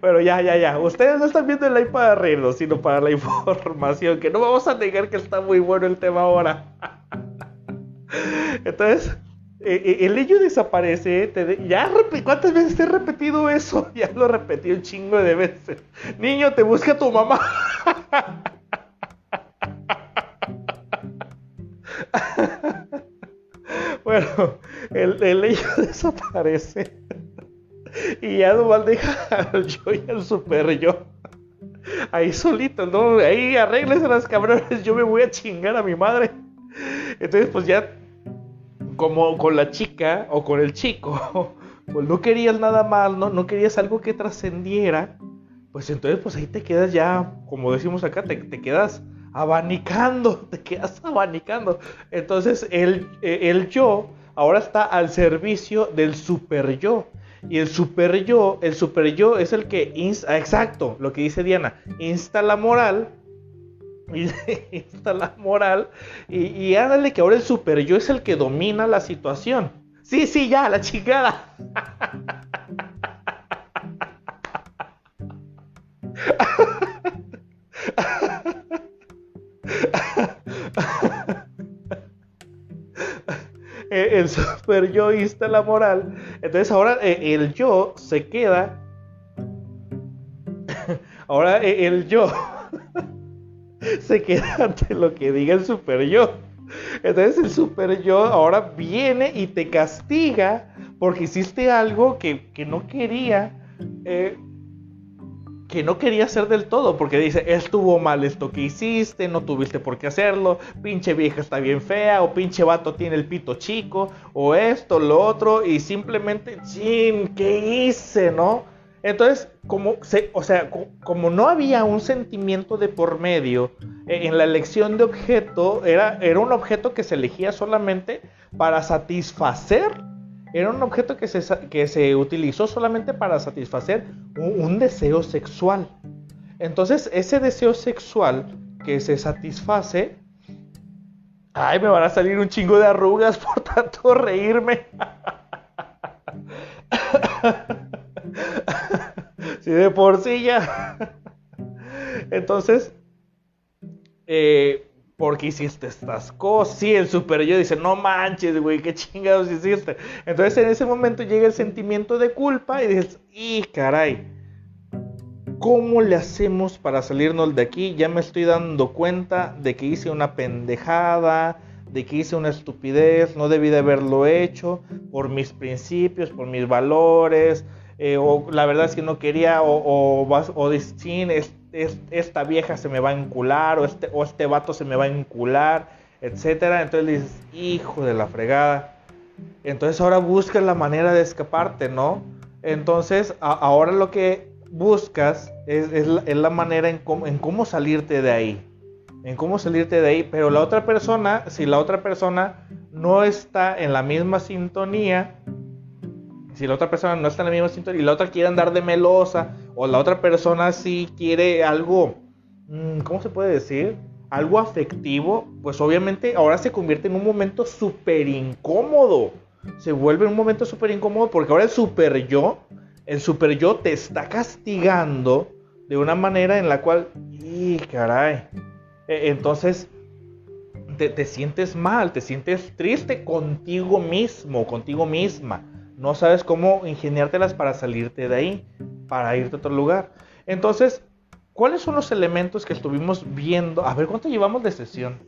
Pero ya, ya, ya. Ustedes no están viendo el live para reírnos, sino para la información. Que no vamos a negar que está muy bueno el tema ahora. Entonces, eh, eh, el ello desaparece. Ya, ¿cuántas veces te he repetido eso? Ya lo repetí un chingo de veces. Niño, te busca tu mamá. bueno, el, el ello desaparece. Y ya nomás deja al yo y al super yo. Ahí solito, ¿no? Ahí arregles las cabrones, yo me voy a chingar a mi madre. Entonces, pues ya, como con la chica o con el chico, pues no querías nada mal, ¿no? No querías algo que trascendiera. Pues entonces, pues ahí te quedas ya, como decimos acá, te, te quedas abanicando, te quedas abanicando. Entonces, el, el yo ahora está al servicio del super yo. Y el super yo, el super yo es el que, insta, exacto, lo que dice Diana, insta la moral, insta la moral, y, y ándale que ahora el super yo es el que domina la situación. Sí, sí, ya, la chingada. El super yoísta la moral. Entonces ahora eh, el yo se queda. ahora eh, el yo se queda ante lo que diga el super yo. Entonces el super yo ahora viene y te castiga porque hiciste algo que, que no quería que no quería hacer del todo, porque dice, estuvo mal esto que hiciste, no tuviste por qué hacerlo, pinche vieja está bien fea, o pinche vato tiene el pito chico, o esto, lo otro, y simplemente, chin, ¿qué hice, no? Entonces, como, o sea, como no había un sentimiento de por medio eh, en la elección de objeto, era, era un objeto que se elegía solamente para satisfacer era un objeto que se, que se utilizó solamente para satisfacer un, deseo sexual. Entonces, ese deseo sexual que se satisface. Ay, me van a salir un chingo de arrugas por tanto reírme. Si de por sí ya. Entonces, eh, ¿por qué hiciste estas cosas? Sí, el super yo dice, no manches, güey, qué chingados hiciste. Entonces en ese momento llega el sentimiento de culpa y dices, y caray, ¿cómo le hacemos para salirnos de aquí? Ya me estoy dando cuenta de que hice una pendejada, de que hice una estupidez, no debí de haberlo hecho por mis principios, por mis valores, eh, o la verdad es que no quería, o, o, o, o esta vieja se me va a encular, o este, o este vato se me va a encular, etcétera. Entonces dices, hijo de la fregada. Entonces ahora buscas la manera de escaparte, ¿no? Entonces ahora lo que buscas es, la, manera en cómo salirte de ahí. En cómo salirte de ahí. Pero la otra persona, si la otra persona no está en la misma sintonía, si la otra persona no está en la misma sintonía y la otra quiere andar de melosa, o la otra persona sí quiere algo, mm, ¿cómo se puede decir? Algo afectivo, pues obviamente ahora se convierte en un momento súper incómodo. Se vuelve un momento súper incómodo porque ahora el super yo, el super yo te está castigando de una manera en la cual, y caray, e, entonces te, te sientes mal, te sientes triste contigo mismo, contigo misma no sabes cómo ingeniártelas para salirte de ahí, para irte a otro lugar. Entonces, ¿cuáles son los elementos que estuvimos viendo? A ver, ¿cuánto llevamos de sesión?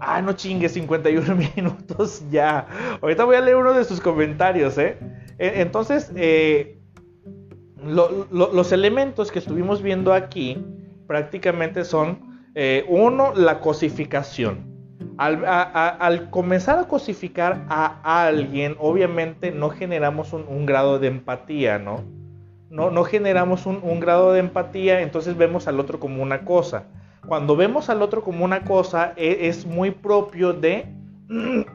Ah, no chingue, 51 minutos ya. Ahorita voy a leer uno de sus comentarios, ¿eh? E, entonces, eh, los elementos que estuvimos viendo aquí prácticamente son, eh, uno, la cosificación. Al, comenzar a cosificar a alguien, obviamente no generamos un, grado de empatía, ¿no? No, generamos un, grado de empatía, entonces vemos al otro como una cosa. Cuando vemos al otro como una cosa, e, es, muy propio de...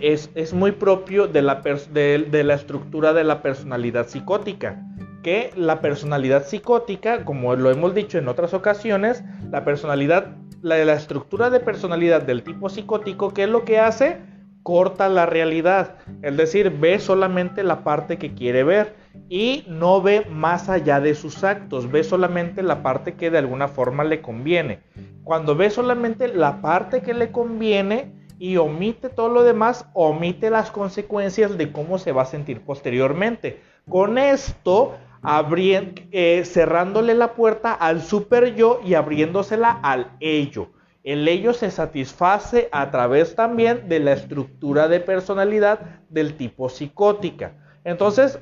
Es, muy propio de la estructura de la personalidad psicótica que la personalidad psicótica, como lo hemos dicho en otras ocasiones, la personalidad la, estructura de personalidad del tipo psicótico, ¿qué es lo que hace? Corta la realidad, es decir, ve solamente la parte que quiere ver y no ve más allá de sus actos, ve solamente la parte que de alguna forma le conviene. Cuando ve solamente la parte que le conviene y omite todo lo demás, omite las consecuencias de cómo se va a sentir posteriormente. Con esto eh, cerrándole la puerta al super yo y abriéndosela al ello. El ello se satisface a través también de la estructura de personalidad del tipo psicótica. Entonces,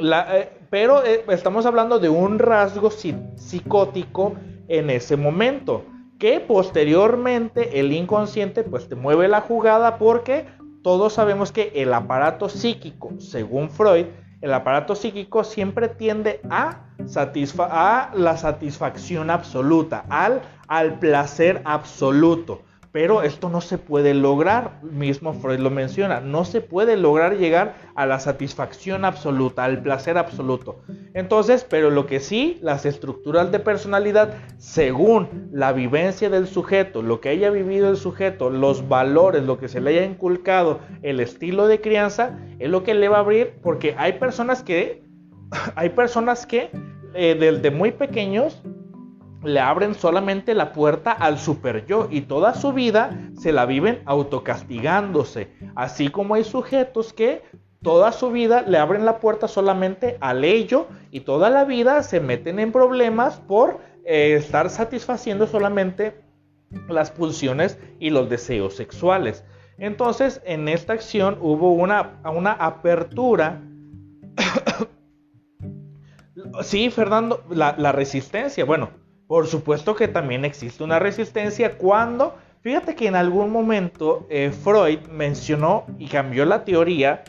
eh, pero eh, estamos hablando de un rasgo psicótico en ese momento, que posteriormente el inconsciente pues te mueve la jugada porque todos sabemos que el aparato psíquico, según Freud, el aparato psíquico siempre tiende a, a la satisfacción absoluta, al, al placer absoluto. Pero esto no se puede lograr, mismo Freud lo menciona, no se puede lograr llegar a la satisfacción absoluta, al placer absoluto. Entonces, pero lo que sí, las estructuras de personalidad, según la vivencia del sujeto, lo que haya vivido el sujeto, los valores, lo que se le haya inculcado, el estilo de crianza, es lo que le va a abrir, porque hay personas que, hay personas que eh, desde muy pequeños le abren solamente la puerta al super yo y toda su vida se la viven autocastigándose. Así como hay sujetos que toda su vida le abren la puerta solamente al ello y toda la vida se meten en problemas por eh, estar satisfaciendo solamente las pulsiones y los deseos sexuales. Entonces, en esta acción hubo una, una apertura. sí, Fernando, la, la resistencia. Bueno, por supuesto que también existe una resistencia cuando, fíjate que en algún momento eh, Freud mencionó y cambió la teoría,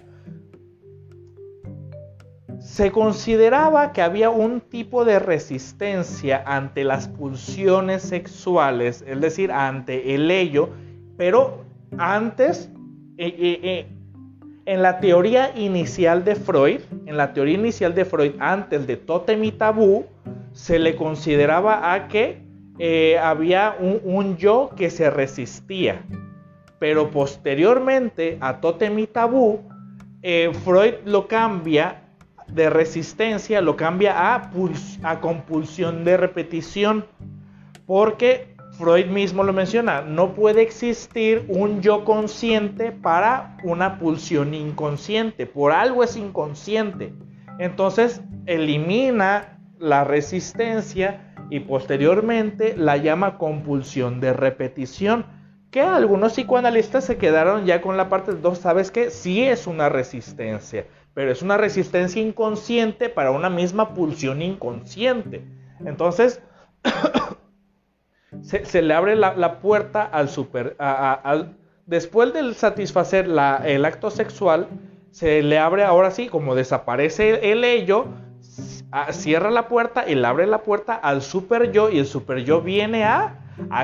se consideraba que había un tipo de resistencia ante las pulsiones sexuales, es decir, ante el ello, pero antes, eh, eh, en la teoría inicial de Freud, en la teoría inicial de Freud, antes de Totem y Tabú, se le consideraba a que eh, había un, yo que se resistía. Pero posteriormente a Totem y Tabú, eh, Freud lo cambia de resistencia, lo cambia a, a compulsión de repetición. Porque Freud mismo lo menciona, no puede existir un yo consciente para una pulsión inconsciente, por algo es inconsciente. Entonces elimina la resistencia y posteriormente la llama compulsión de repetición, que algunos psicoanalistas se quedaron ya con la parte de dos, sabes que sí es una resistencia, pero es una resistencia inconsciente para una misma pulsión inconsciente. Entonces, se, le abre la, puerta al super. después de satisfacer el acto sexual, se le abre ahora sí, como desaparece el ello, cierra la y le abre la puerta al super yo y el super yo viene a,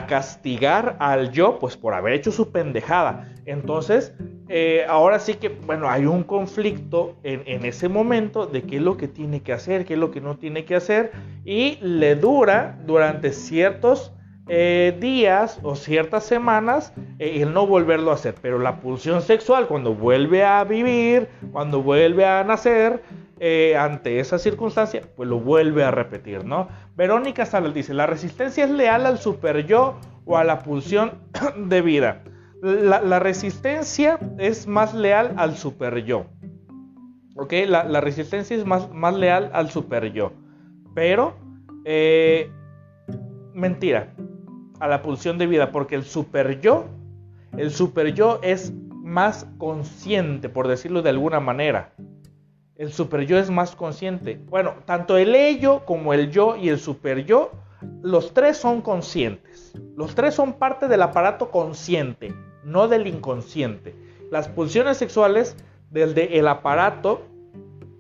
castigar al yo pues por haber hecho su pendejada. Entonces, eh, ahora sí que, bueno, hay un conflicto en, en, ese momento de qué es lo que tiene que hacer, qué es lo que no tiene que hacer y le dura durante ciertos eh, días o ciertas semanas eh, el no volverlo a hacer. Pero la pulsión sexual cuando vuelve a vivir, cuando vuelve a nacer, eh, ante esa circunstancia, pues lo vuelve a repetir, ¿no? Verónica Salas dice, la resistencia es leal al super yo o a la pulsión de vida. La, resistencia es más leal al super yo. ¿Ok? La, resistencia es más, más leal al super yo. Pero, mentira a la pulsión de vida, porque el super yo, el super yo es más consciente, por decirlo de alguna manera. El super yo es más consciente. Bueno, tanto el ello como el yo y el super yo, los tres son conscientes. Los tres son parte del aparato consciente, no del inconsciente. Las pulsiones sexuales del el aparato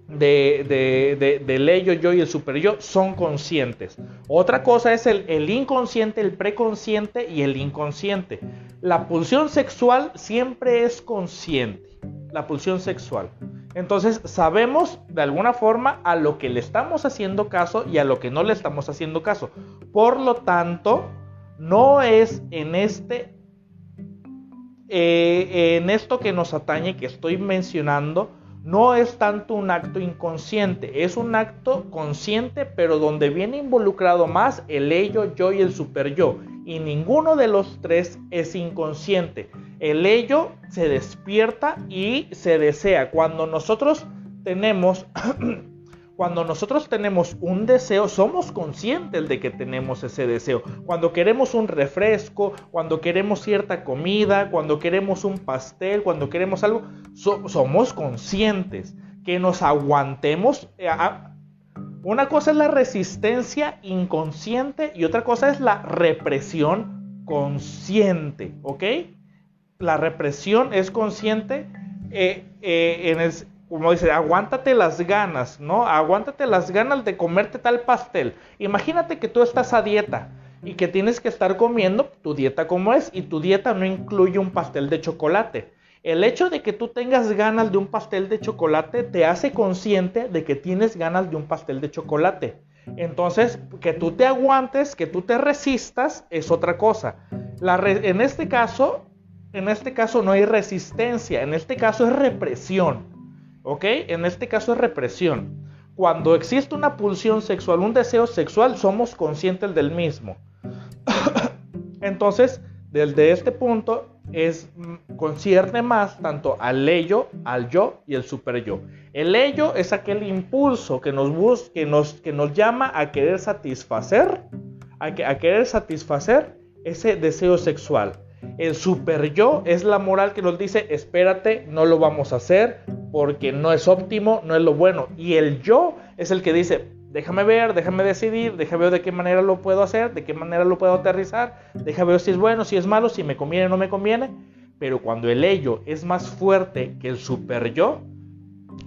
de, del ello, yo y el super yo son conscientes. Otra cosa es el, el, inconsciente, el preconsciente y el inconsciente. La pulsión sexual siempre es consciente. La pulsión sexual. Entonces sabemos de alguna forma a lo que le estamos haciendo caso y a lo que no le estamos haciendo caso. Por lo tanto, no es en este, eh, en esto que nos atañe que estoy mencionando, no es tanto un acto inconsciente, es un acto consciente, pero donde viene involucrado más el ello, yo y el super yo. Y ninguno de los tres es inconsciente. El ello se despierta y se desea. Cuando nosotros tenemos Cuando nosotros tenemos un deseo, somos conscientes de que tenemos ese deseo. Cuando queremos un refresco, cuando queremos cierta comida, cuando queremos un pastel, cuando queremos algo, somos conscientes. Que nos aguantemos. Eh, una cosa es la resistencia inconsciente y otra cosa es la represión consciente, ¿ok? La represión es consciente eh, eh, como dice, aguántate las ganas, ¿no? Aguántate las ganas de comerte tal pastel. Imagínate que tú estás a dieta y que tienes que estar comiendo tu dieta como es y tu dieta no incluye un pastel de chocolate. El hecho de que tú tengas ganas de un pastel de chocolate te hace consciente de que tienes ganas de un pastel de chocolate. Entonces, que tú te aguantes, que tú te resistas, es otra cosa. en este caso, en este caso no hay resistencia, en este caso es represión. ¿Ok? En este caso es represión. Cuando existe una pulsión sexual, un deseo sexual, somos conscientes del mismo. Entonces, desde este punto, es, mm, concierne más tanto al ello, al yo y el super yo. El ello es aquel impulso que nos, bus que nos, que nos llama a querer satisfacer, a, a querer satisfacer ese deseo sexual. El super yo es la moral que nos dice, espérate, no lo vamos a hacer porque no es óptimo, no es lo bueno. Y el yo es el que dice, déjame ver, déjame decidir, déjame ver de qué manera lo puedo hacer, de qué manera lo puedo aterrizar, déjame ver si es bueno, si es malo, si me conviene o no me conviene. Pero cuando el ello es más fuerte que el super yo,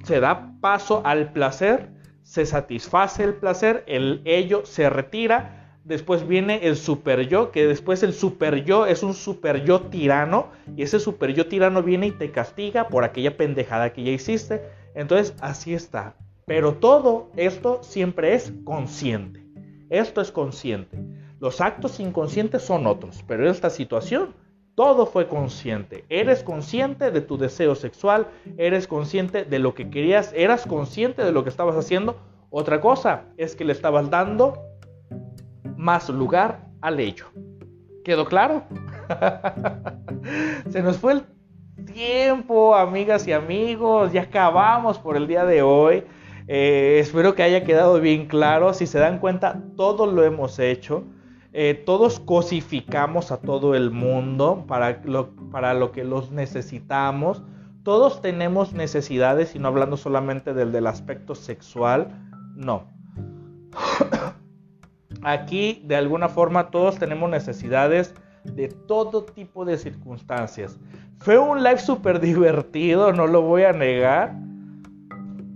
se da paso al placer, se satisface el placer, el ello se retira Después viene el super yo, que después el super yo es un super yo tirano. Y ese super yo tirano viene y te castiga por aquella pendejada que ya hiciste. Entonces así está. Pero todo esto siempre es consciente. Esto es consciente. Los actos inconscientes son otros. Pero esta situación todo fue consciente. Eres consciente de tu deseo sexual. Eres consciente de lo que querías. Eras consciente de lo que estabas haciendo. Otra cosa es que le estabas dando más lugar al ello. ¿Quedó claro? Se nos fue el tiempo, amigas y amigos. Ya acabamos por el día de hoy. Eh, espero que haya quedado bien claro. Si se dan cuenta, todo lo hemos hecho. Eh, todos cosificamos a todo el mundo para lo, para lo que los necesitamos. Todos tenemos necesidades y no hablando solamente del, del aspecto sexual. No. Aquí, de alguna forma, todos tenemos necesidades de todo tipo de circunstancias. Fue un live súper divertido, no lo voy a negar.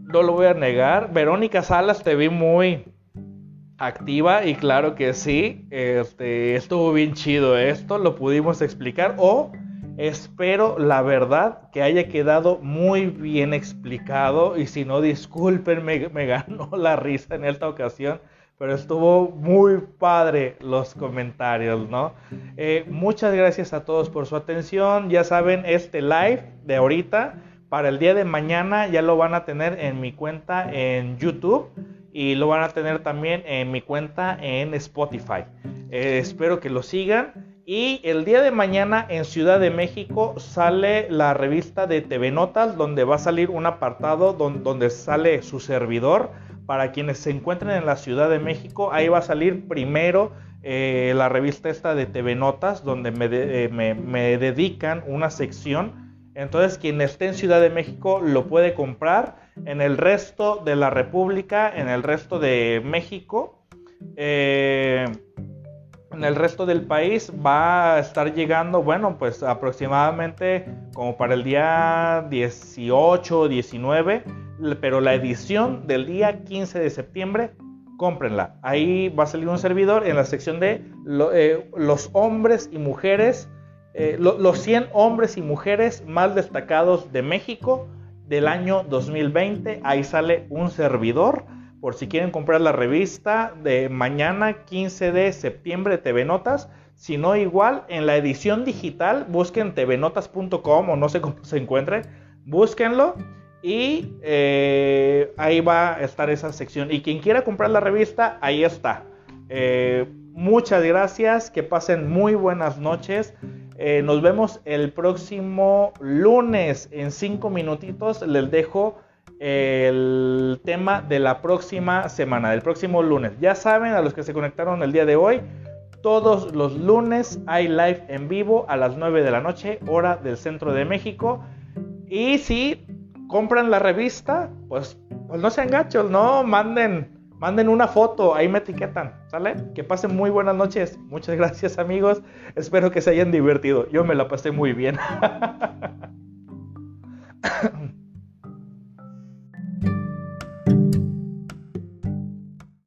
No lo voy a negar. Verónica Salas te vi muy activa y claro que sí. Este, estuvo bien chido esto, lo pudimos explicar. O espero la verdad que haya quedado muy bien explicado. Y si no, disculpen, me, ganó la risa en esta ocasión pero estuvo muy padre los comentarios, ¿no? Eh, muchas gracias a todos por su atención. Ya saben, este live de ahorita, para el día de mañana ya lo van a tener en mi cuenta en YouTube y lo van a tener también en mi cuenta en Spotify. Eh, espero que lo sigan. Y el día de mañana en Ciudad de México sale la revista de TV Notas, donde va a salir un apartado donde, sale su servidor para quienes se encuentren en la Ciudad de México, ahí va a salir primero eh, la revista esta de TV Notas, donde eh, me, dedican una sección. Entonces, quien esté en Ciudad de México lo puede comprar. En el resto de la República, en el resto de México, eh, en el resto del país va a estar llegando, bueno, pues aproximadamente como para el día 18 o 19 pero la edición del día 15 de septiembre, cómprenla. Ahí va a salir un servidor en la sección de eh, los hombres y mujeres, eh, los 100 hombres y mujeres más destacados de México del año 2020. Ahí sale un servidor. Por si quieren comprar la revista de mañana 15 de septiembre TV Notas. Si no, igual en la edición digital, busquen tvnotas.com o no sé cómo se encuentre. Búsquenlo y eh, ahí va a estar esa sección. Y quien quiera comprar la revista, ahí está. Eh, muchas gracias, que pasen muy buenas noches. Eh, nos vemos el próximo lunes en cinco minutitos. Les dejo el tema de la próxima semana, del próximo lunes. Ya saben, a los que se conectaron el día de hoy, todos los lunes hay live en vivo a las 9 de la noche, hora del centro de México. Y si compran la revista, pues, pues no sean gachos, no, manden, manden una foto, ahí me etiquetan, ¿sale? Que pasen muy buenas noches. Muchas gracias amigos, espero que se hayan divertido. Yo me la pasé muy bien.